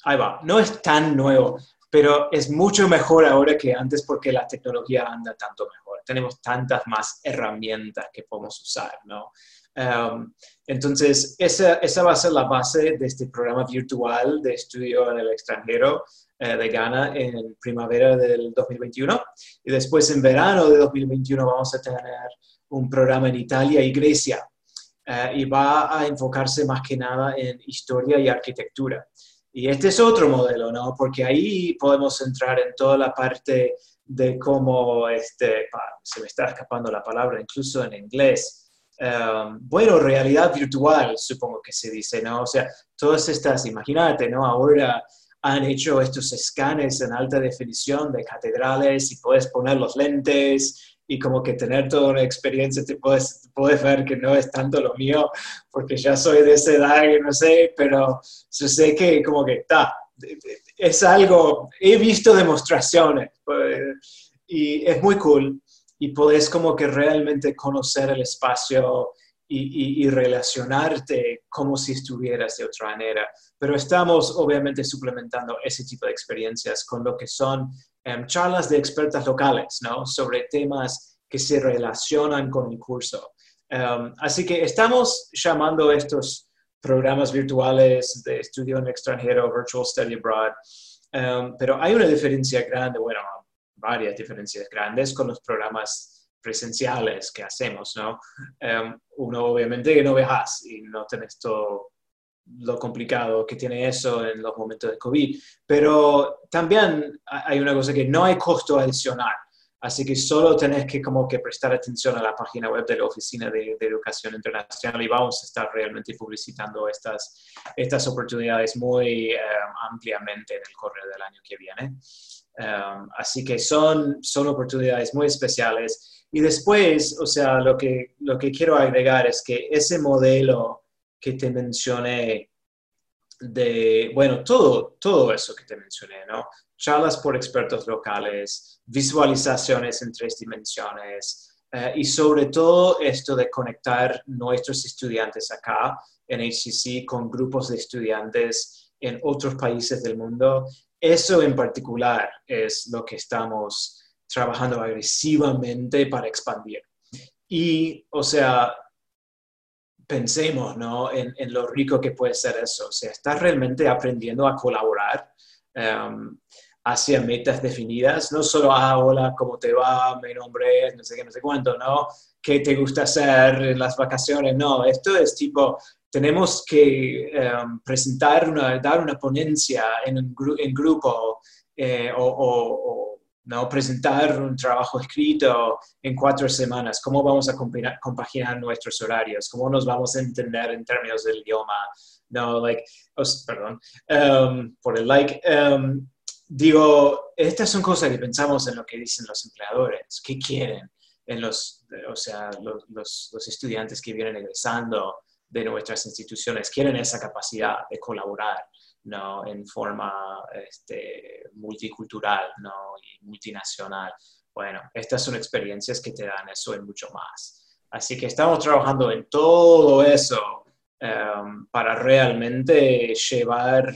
ahí va, no es tan nuevo, pero es mucho mejor ahora que antes porque la tecnología anda tanto mejor. Tenemos tantas más herramientas que podemos usar, ¿no? Um, entonces, esa, esa, va a ser la base de este programa virtual de estudio en el extranjero eh, de Ghana en primavera del 2021. Y después, en verano de 2021, vamos a tener un programa en Italia y Grecia. Eh, y va a enfocarse más que nada en historia y arquitectura. Y este es otro modelo, ¿no? Porque ahí podemos entrar en toda la parte de cómo, este, se me está escapando la palabra, incluso en inglés, Um, bueno, realidad virtual, supongo que se dice, ¿no? O sea, todas estas, imagínate, ¿no? Ahora han hecho estos escanes en alta definición de catedrales y puedes poner los lentes y como que tener toda una experiencia, te puedes, puedes ver que no es tanto lo mío, porque ya soy de esa edad y no sé, pero yo sé que como que está, es algo, he visto demostraciones pues, y es muy cool y podés como que realmente conocer el espacio y, relacionarte como si estuvieras de otra manera. Pero estamos obviamente suplementando ese tipo de experiencias con lo que son em, charlas de expertas locales, ¿no? Sobre temas que se relacionan con el curso. Em, así que estamos llamando estos programas virtuales de estudio en extranjero, Virtual Study Abroad, em, pero hay una diferencia grande, bueno, varias diferencias grandes con los programas presenciales que hacemos, ¿no? Em, uno obviamente que no viajas y no tenés todo lo complicado que tiene eso en los momentos de COVID, pero también hay una cosa que no hay costo adicional, así que solo tenés que como que prestar atención a la página web de la Oficina de, Educación Internacional y vamos a estar realmente publicitando estas, estas oportunidades muy em, ampliamente en el correo del año que viene. Um, así que son, son oportunidades muy especiales. Y después, o sea, lo que, lo que quiero agregar es que ese modelo que te mencioné de, bueno, todo, todo eso que te mencioné, ¿no? Charlas por expertos locales, visualizaciones en tres dimensiones eh, y sobre todo esto de conectar nuestros estudiantes acá en HCC con grupos de estudiantes en otros países del mundo eso en particular es lo que estamos trabajando agresivamente para expandir. Y, o sea, pensemos ¿no? en, lo rico que puede ser eso. O sea, estás realmente aprendiendo a colaborar um, hacia metas definidas, no solo, ah, hola, ¿cómo te va? Mi nombre es no sé qué, no sé cuánto, ¿no? ¿Qué te gusta hacer en las vacaciones? No, esto es tipo, tenemos que em, presentar, una, dar una ponencia en, en grupo eh, o, ¿no? presentar un trabajo escrito en cuatro semanas, cómo vamos a compaginar nuestros horarios, cómo nos vamos a entender en términos del idioma, no, like, perdón, em, por el like. Em, digo, estas son cosas que pensamos en lo que dicen los empleadores, qué quieren en los, o sea, los, los estudiantes que vienen egresando, de nuestras instituciones quieren esa capacidad de colaborar ¿no? en forma este, multicultural ¿no? y multinacional. Bueno, estas son experiencias que te dan eso y mucho más. Así que estamos trabajando en todo eso um, para realmente llevar,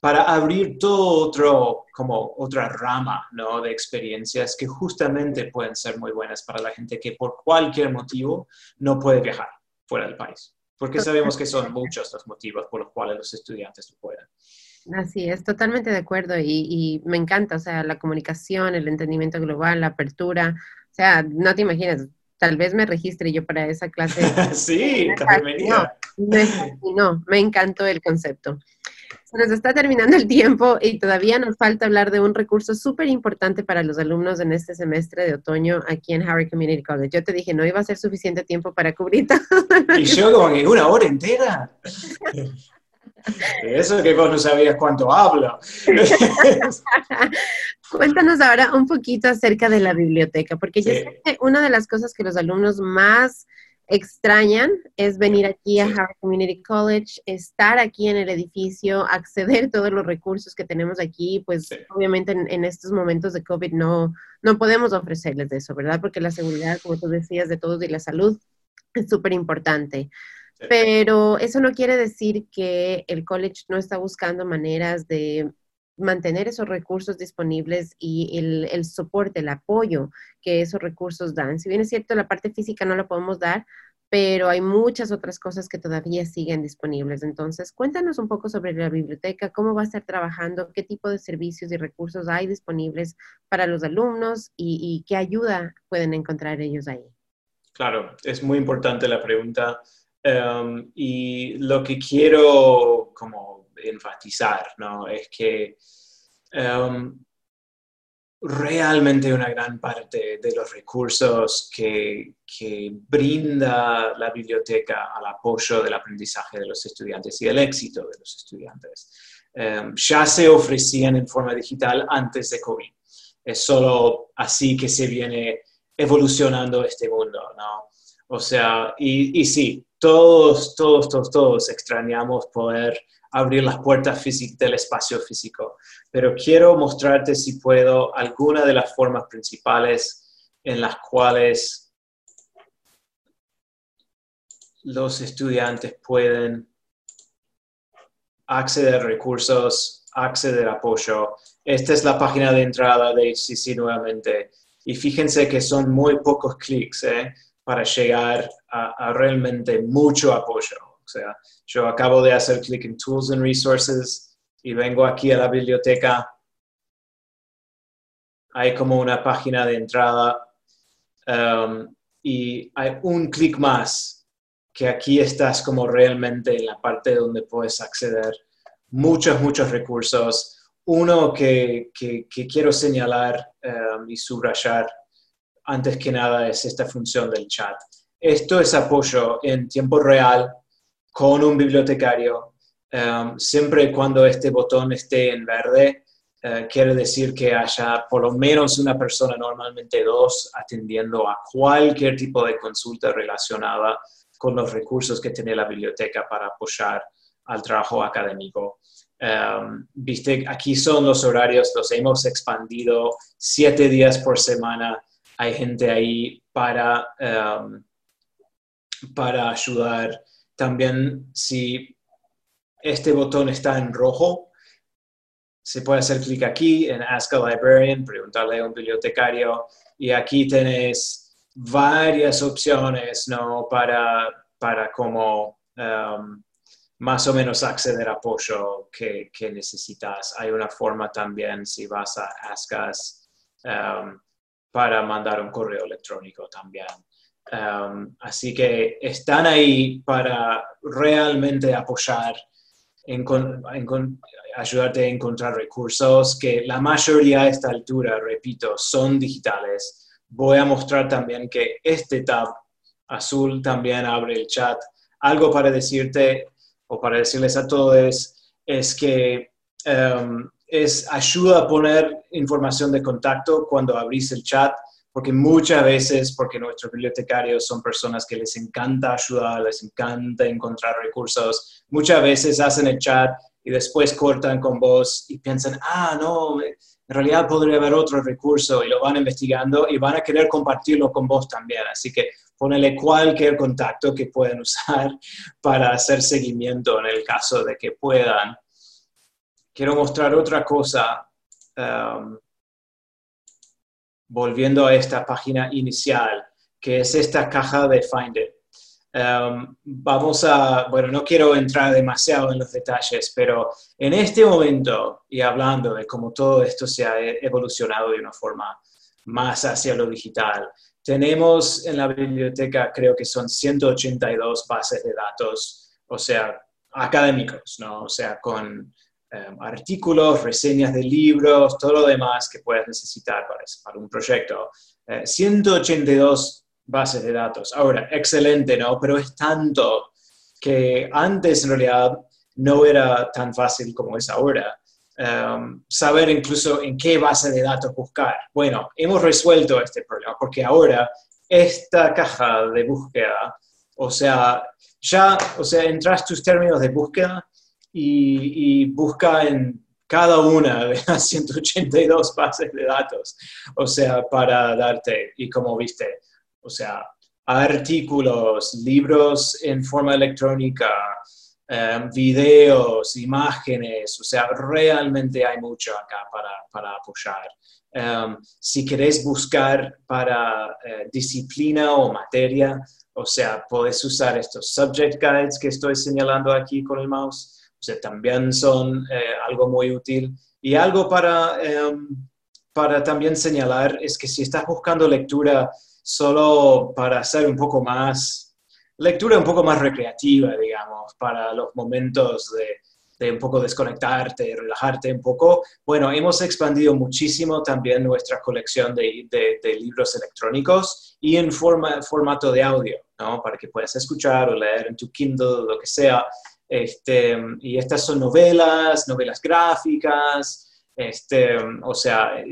para abrir todo otro, como otra rama ¿no? de experiencias que justamente pueden ser muy buenas para la gente que por cualquier motivo no puede viajar fuera del país porque sabemos que son muchos los motivos por los cuales los estudiantes no pueden. Así es, totalmente de acuerdo y, me encanta, o sea, la comunicación, el entendimiento global, la apertura, o sea, no te imaginas, tal vez me registre yo para esa clase. sí, bienvenida. no, me encantó el concepto. Se nos está terminando el tiempo y todavía nos falta hablar de un recurso súper importante para los alumnos en este semestre de otoño aquí en Harvard Community College. Yo te dije, no iba a ser suficiente tiempo para cubrir todo. Y yo como que una hora entera. Eso que vos no sabías cuánto hablo. Cuéntanos ahora un poquito acerca de la biblioteca, porque yo sé que una de las cosas que los alumnos más extrañan es venir aquí a Harvard Community College, estar aquí en el edificio, acceder a todos los recursos que tenemos aquí, pues obviamente en, estos momentos de COVID no, no podemos ofrecerles eso, ¿verdad? Porque la seguridad, como tú decías, de todos y la salud es súper importante. Pero eso no quiere decir que el college no está buscando maneras de mantener esos recursos disponibles y el, el, soporte, el apoyo que esos recursos dan. Si bien es cierto, la parte física no la podemos dar, pero hay muchas otras cosas que todavía siguen disponibles. Entonces, cuéntanos un poco sobre la biblioteca, cómo va a estar trabajando, qué tipo de servicios y recursos hay disponibles para los alumnos y, qué ayuda pueden encontrar ellos ahí. Claro, es muy importante la pregunta. Em, y lo que quiero como enfatizar, ¿no? Es que um, realmente una gran parte de los recursos que, brinda la biblioteca al apoyo del aprendizaje de los estudiantes y el éxito de los estudiantes um, ya se ofrecían en forma digital antes de COVID. Es solo así que se viene evolucionando este mundo, ¿no? O sea, y, y sí, todos, todos, todos, todos extrañamos poder abrir las puertas del espacio físico. Pero quiero mostrarte, si puedo, alguna de las formas principales en las cuales los estudiantes pueden acceder a recursos, acceder a apoyo. Esta es la página de entrada de HCC nuevamente. Y fíjense que son muy pocos clics ¿eh? para llegar a realmente mucho apoyo. O sea, yo acabo de hacer clic en Tools and Resources y vengo aquí a la biblioteca. Hay como una página de entrada um, y hay un clic más que aquí estás como realmente en la parte donde puedes acceder muchos, muchos recursos. Uno que, quiero señalar um, y subrayar antes que nada es esta función del chat. Esto es apoyo en tiempo real con un bibliotecario, um, siempre cuando este botón esté en verde, uh, quiere decir que haya por lo menos una persona, normalmente dos, atendiendo a cualquier tipo de consulta relacionada con los recursos que tiene la biblioteca para apoyar al trabajo académico. Um, viste, aquí son los horarios, los hemos expandido siete días por semana. Hay gente ahí para, um, para ayudar también si este botón está en rojo, se puede hacer clic aquí en Ask a Librarian, preguntarle a un bibliotecario y aquí tenés varias opciones ¿no? para, para como um, más o menos acceder a apoyo que, que, necesitas. Hay una forma también si vas a Ask Us um, para mandar un correo electrónico también. Así que están ahí para realmente apoyar, ayudarte a encontrar recursos que la mayoría a esta altura, repito, son digitales. Voy a mostrar también que este tab azul también abre el chat. Algo para decirte o para decirles a todos es que es ayuda a poner información de contacto cuando abrís el chat porque muchas veces, porque nuestros bibliotecarios son personas que les encanta ayudar, les encanta encontrar recursos, muchas veces hacen el chat y después cortan con vos y piensan, ah, no, en realidad podría haber otro recurso y lo van investigando y van a querer compartirlo con vos también. Así que ponele cualquier contacto que puedan usar para hacer seguimiento en el caso de que puedan. Quiero mostrar otra cosa. Um, volviendo a esta página inicial, que es esta caja de Find It. Um, vamos a, bueno, no quiero entrar demasiado en los detalles, pero en este momento, y hablando de cómo todo esto se ha e-, evolucionado de una forma más hacia lo digital, tenemos en la biblioteca, creo que son 182 bases de datos, o sea, académicos, ¿no? O sea, con Em, artículos, reseñas de libros, todo lo demás que puedas necesitar para, un proyecto. 182 eh, bases de datos. Ahora, excelente, ¿no? Pero es tanto que antes en realidad no era tan fácil como es ahora. Em, saber incluso en qué base de datos buscar. Bueno, hemos resuelto este problema porque ahora esta caja de búsqueda, o sea, ya, o sea, entras tus términos de búsqueda y, busca en cada una de las 182 bases de datos, o sea, para darte, y como viste, o sea, artículos, libros en forma electrónica, em, videos, imágenes, o sea, realmente hay mucho acá para, para apoyar. Em, si queréis buscar para eh, disciplina o materia, o sea, podés usar estos subject guides que estoy señalando aquí con el mouse, o sea, también son eh, algo muy útil. Y algo para, em, para también señalar es que si estás buscando lectura solo para hacer un poco más, lectura un poco más recreativa, digamos, para los momentos de, de un poco desconectarte, relajarte un poco. Bueno, hemos expandido muchísimo también nuestra colección de, de, libros electrónicos y en forma, formato de audio, ¿no? Para que puedas escuchar o leer en tu Kindle, lo que sea. Este, y estas son novelas, novelas gráficas, este, o sea,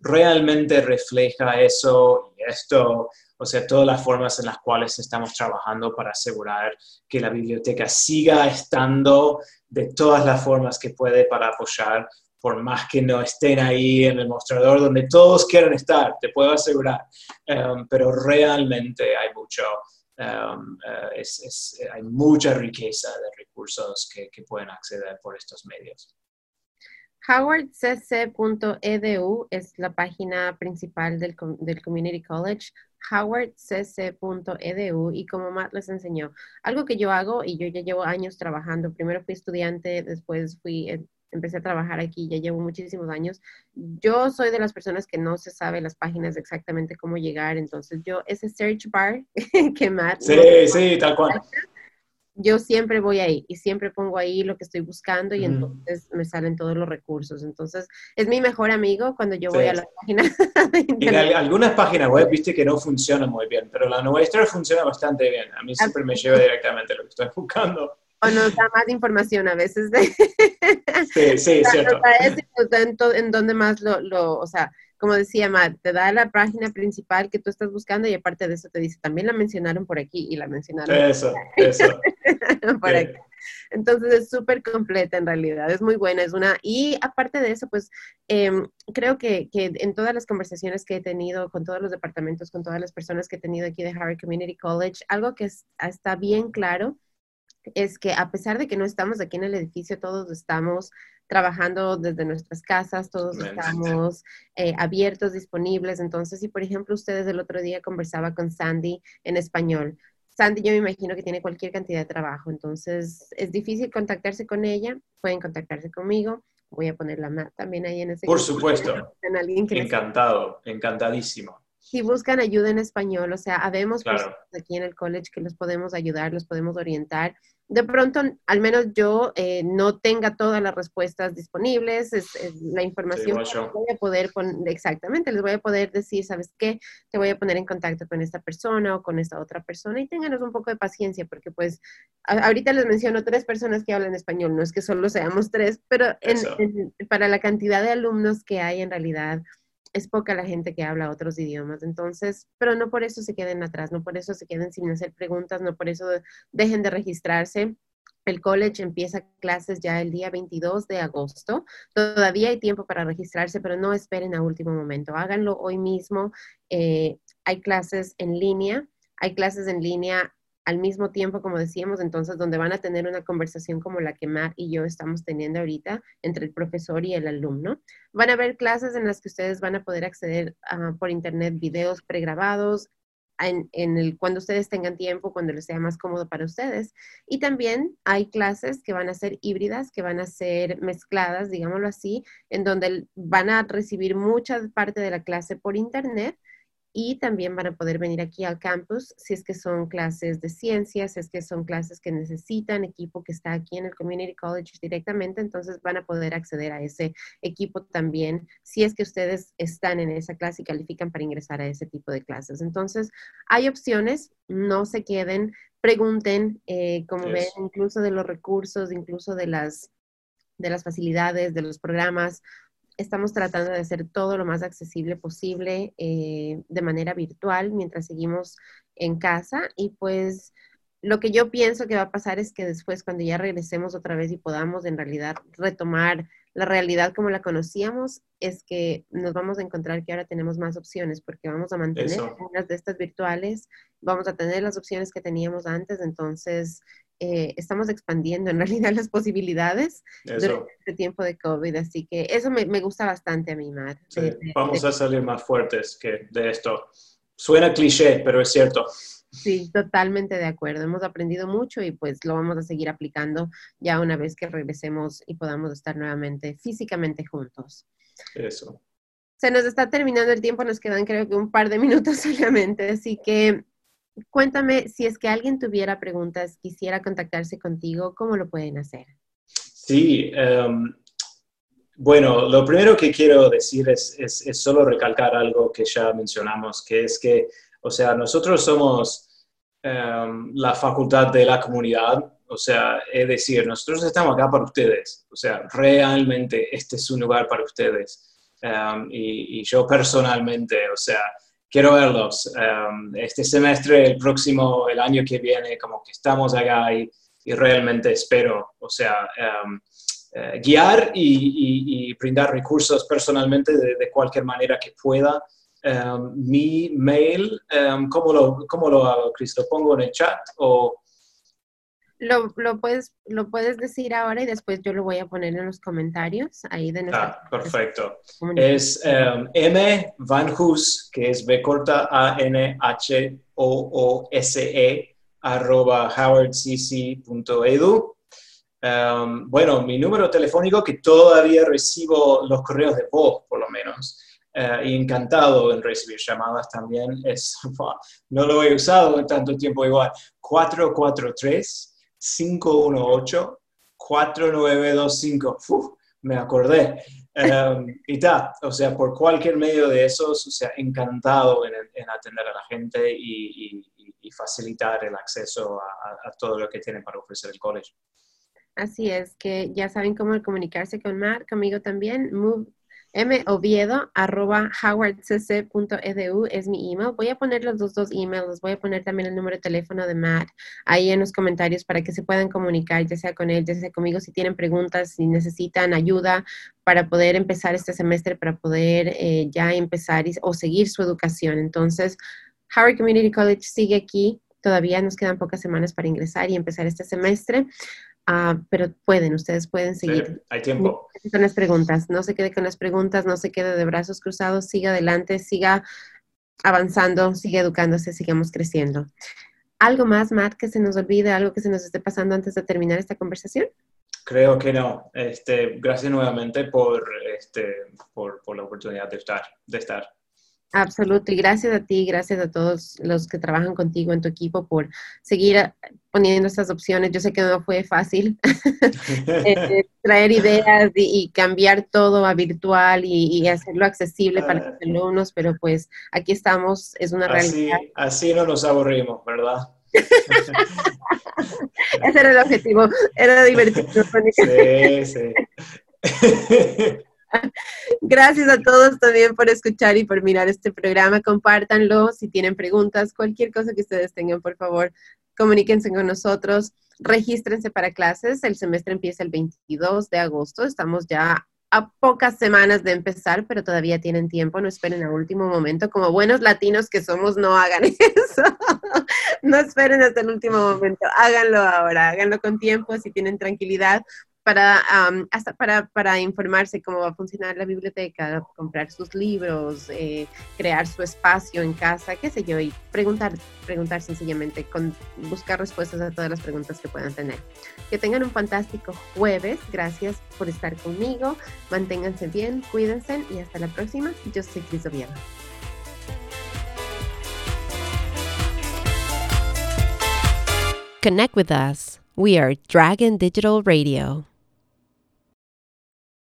realmente refleja eso y esto o sea, todas las formas en las cuales estamos trabajando para asegurar que la biblioteca siga estando de todas las formas que puede para apoyar, por más que no estén ahí en el mostrador donde todos quieren estar, te puedo asegurar. Um, pero realmente hay mucho, um, uh, es, hay mucha riqueza de recursos que, que pueden acceder por estos medios. HowardCC.edu es la página principal del, del Community College howardcc.edu y como Matt les enseñó, algo que yo hago y yo ya llevo años trabajando, primero fui estudiante, después fui, eh, empecé a trabajar aquí, ya llevo muchísimos años. Yo soy de las personas que no se sabe las páginas exactamente cómo llegar, entonces yo ese search bar que Matt... Sí, sí, tal cual yo siempre voy ahí y siempre pongo ahí lo que estoy buscando y entonces me salen todos los recursos. Entonces, es mi mejor amigo cuando yo voy a la página. en algunas páginas web, viste que no funcionan muy bien, pero la nuestra funciona bastante bien. A mí siempre me lleva directamente lo que estoy buscando. O nos da más información a veces. De... sí, sí, cierto. En, en donde más lo, lo, o sea, como decía Matt, te da la página principal que tú estás buscando y aparte de eso te dice, también la mencionaron por aquí y la mencionaron. Eso, eso. por aquí. Entonces es súper completa en realidad, es muy buena, es una... Y aparte de eso, pues em, creo que, que, en todas las conversaciones que he tenido con todos los departamentos, con todas las personas que he tenido aquí de Harvard Community College, algo que está bien claro es que a pesar de que no estamos aquí en el edificio, todos estamos trabajando desde nuestras casas, todos estamos eh, abiertos, disponibles. Entonces, si por ejemplo ustedes el otro día conversaba con Sandy en español, Sandy yo me imagino que tiene cualquier cantidad de trabajo, entonces es difícil contactarse con ella, pueden contactarse conmigo. Voy a poner la también ahí en ese. Por supuesto. Encantado, encantadísimo si buscan ayuda en español, o sea, habemos claro. aquí en el college que los podemos ayudar, los podemos orientar. De pronto, al menos yo eh, no tenga todas las respuestas disponibles, es, la información que voy a poder poner, exactamente, les voy a poder decir, ¿sabes qué? Te voy a poner en contacto con esta persona o con esta otra persona y ténganos un poco de paciencia porque pues ahorita les menciono tres personas que hablan español, no es que solo seamos tres, pero para la cantidad de alumnos que hay en realidad, es poca la gente que habla otros idiomas. Entonces, pero no por eso se queden atrás, no por eso se queden sin hacer preguntas, no por eso dejen de registrarse. El college empieza clases ya el día 22 de agosto. Todavía hay tiempo para registrarse, pero no esperen a último momento. Háganlo hoy mismo. Eh, hay clases en línea. Hay clases en línea al mismo tiempo, como decíamos, entonces, donde van a tener una conversación como la que Matt y yo estamos teniendo ahorita entre el profesor y el alumno. Van a haber clases en las que ustedes van a poder acceder ah, por internet, videos pregrabados, en, cuando ustedes tengan tiempo, cuando les sea más cómodo para ustedes. Y también hay clases que van a ser híbridas, que van a ser mezcladas, digámoslo así, en donde van a recibir mucha parte de la clase por internet y también van a poder venir aquí al campus si es que son clases de ciencias, si es que son clases que necesitan equipo que está aquí en el Community College directamente, entonces van a poder acceder a ese equipo también si es que ustedes están en esa clase y califican para ingresar a ese tipo de clases. Entonces, hay opciones, no se queden, pregunten, eh, como ven, incluso de los recursos, incluso de las de las facilidades, de los programas, estamos tratando de hacer todo lo más accesible posible eh, de manera virtual mientras seguimos en casa y pues lo que yo pienso que va a pasar es que después cuando ya regresemos otra vez y podamos en realidad retomar la realidad como la conocíamos es que nos vamos a encontrar que ahora tenemos más opciones porque vamos a mantener unas de estas virtuales, vamos a tener las opciones que teníamos antes, entonces eh, estamos expandiendo en realidad las posibilidades durante este tiempo de COVID, así que eso me, gusta bastante a mí, Mar. vamos a salir más fuertes que de esto. Suena cliché, pero es cierto. Sí, totalmente de acuerdo. Hemos aprendido mucho y pues lo vamos a seguir aplicando ya una vez que regresemos y podamos estar nuevamente físicamente juntos. Eso. Se nos está terminando el tiempo, nos quedan creo que un par de minutos solamente, así que cuéntame si es que alguien tuviera preguntas, quisiera contactarse contigo, ¿cómo lo pueden hacer? Sí, em, bueno, lo primero que quiero decir es, es, es, solo recalcar algo que ya mencionamos, que es que, o sea, nosotros somos Em, la facultad de la comunidad. O sea, es decir, nosotros estamos acá para ustedes. O sea, realmente este es un lugar para ustedes. Em, y, yo personalmente, o sea, quiero verlos. Em, este semestre, el próximo, el año que viene, como que estamos acá y, realmente espero, o sea, eh, guiar y, brindar recursos personalmente de, cualquier manera que pueda Em, mi mail, um, ¿cómo, lo, ¿cómo lo hago, Chris? ¿Lo pongo en el chat o...? Lo, lo, puedes, lo puedes decir ahora y después yo lo voy a poner en los comentarios ahí de nuestra... Ah, perfecto. Es um, M Vanhus, que es B corta A-N-H-O-O-S-E, arroba howardcc.edu. Um, bueno, mi número telefónico, que todavía recibo los correos de voz, por lo menos, eh, encantado en recibir llamadas también. Es, no lo he usado en tanto tiempo igual. 443-518-4925. Me acordé. Em, y tal, o sea, por cualquier medio de esos, o sea, encantado en, atender a la gente y, facilitar el acceso a, todo lo que tiene para ofrecer el college. Así es, que ya saben cómo comunicarse con Mar, conmigo también. Move Oviedo arroba howardcc.edu es mi email. Voy a poner los dos, dos emails, voy a poner también el número de teléfono de Matt ahí en los comentarios para que se puedan comunicar, ya sea con él, ya sea conmigo, si tienen preguntas, si necesitan ayuda para poder empezar este semestre, para poder eh, ya empezar o seguir su educación. Entonces, Howard Community College sigue aquí. Todavía nos quedan pocas semanas para ingresar y empezar este semestre. Ah, pero pueden, ustedes pueden seguir. hay tiempo. Son las preguntas, no se quede con las preguntas, no se quede de brazos cruzados, siga adelante, siga avanzando, siga educándose, sigamos creciendo. ¿Algo más, Matt, que se nos olvide, algo que se nos esté pasando antes de terminar esta conversación? Creo que no. Este, gracias nuevamente por, este, por, por la oportunidad de estar. De estar. Absoluto, y gracias a ti, gracias a todos los que trabajan contigo en tu equipo por seguir eh, poniendo estas opciones. Yo sé que no fue fácil eh, traer ideas y, cambiar todo a virtual y, hacerlo accesible para los ah. alumnos, pero pues aquí estamos, es una realidad. Así no nos aburrimos, ¿verdad? Ese era el objetivo, era divertido. sí, sí. Gracias a todos también por escuchar y por mirar este programa. Compártanlo si tienen preguntas, cualquier cosa que ustedes tengan, por favor, comuníquense con nosotros. Regístrense para clases. El semestre empieza el 22 de agosto. Estamos ya a pocas semanas de empezar, pero todavía tienen tiempo. No esperen a último momento. Como buenos latinos que somos, no hagan eso. no esperen hasta el último momento. Háganlo ahora. Háganlo con tiempo si tienen tranquilidad para, hasta para, para, informarse cómo va a funcionar la biblioteca, comprar sus libros, eh, crear su espacio en casa, qué sé yo, y preguntar, preguntar sencillamente, con, buscar respuestas a todas las preguntas que puedan tener. Que tengan un fantástico jueves, gracias por estar conmigo, manténganse bien, cuídense y hasta la próxima. Yo soy Cris Oviedo. Connect with us. We are Dragon Digital Radio.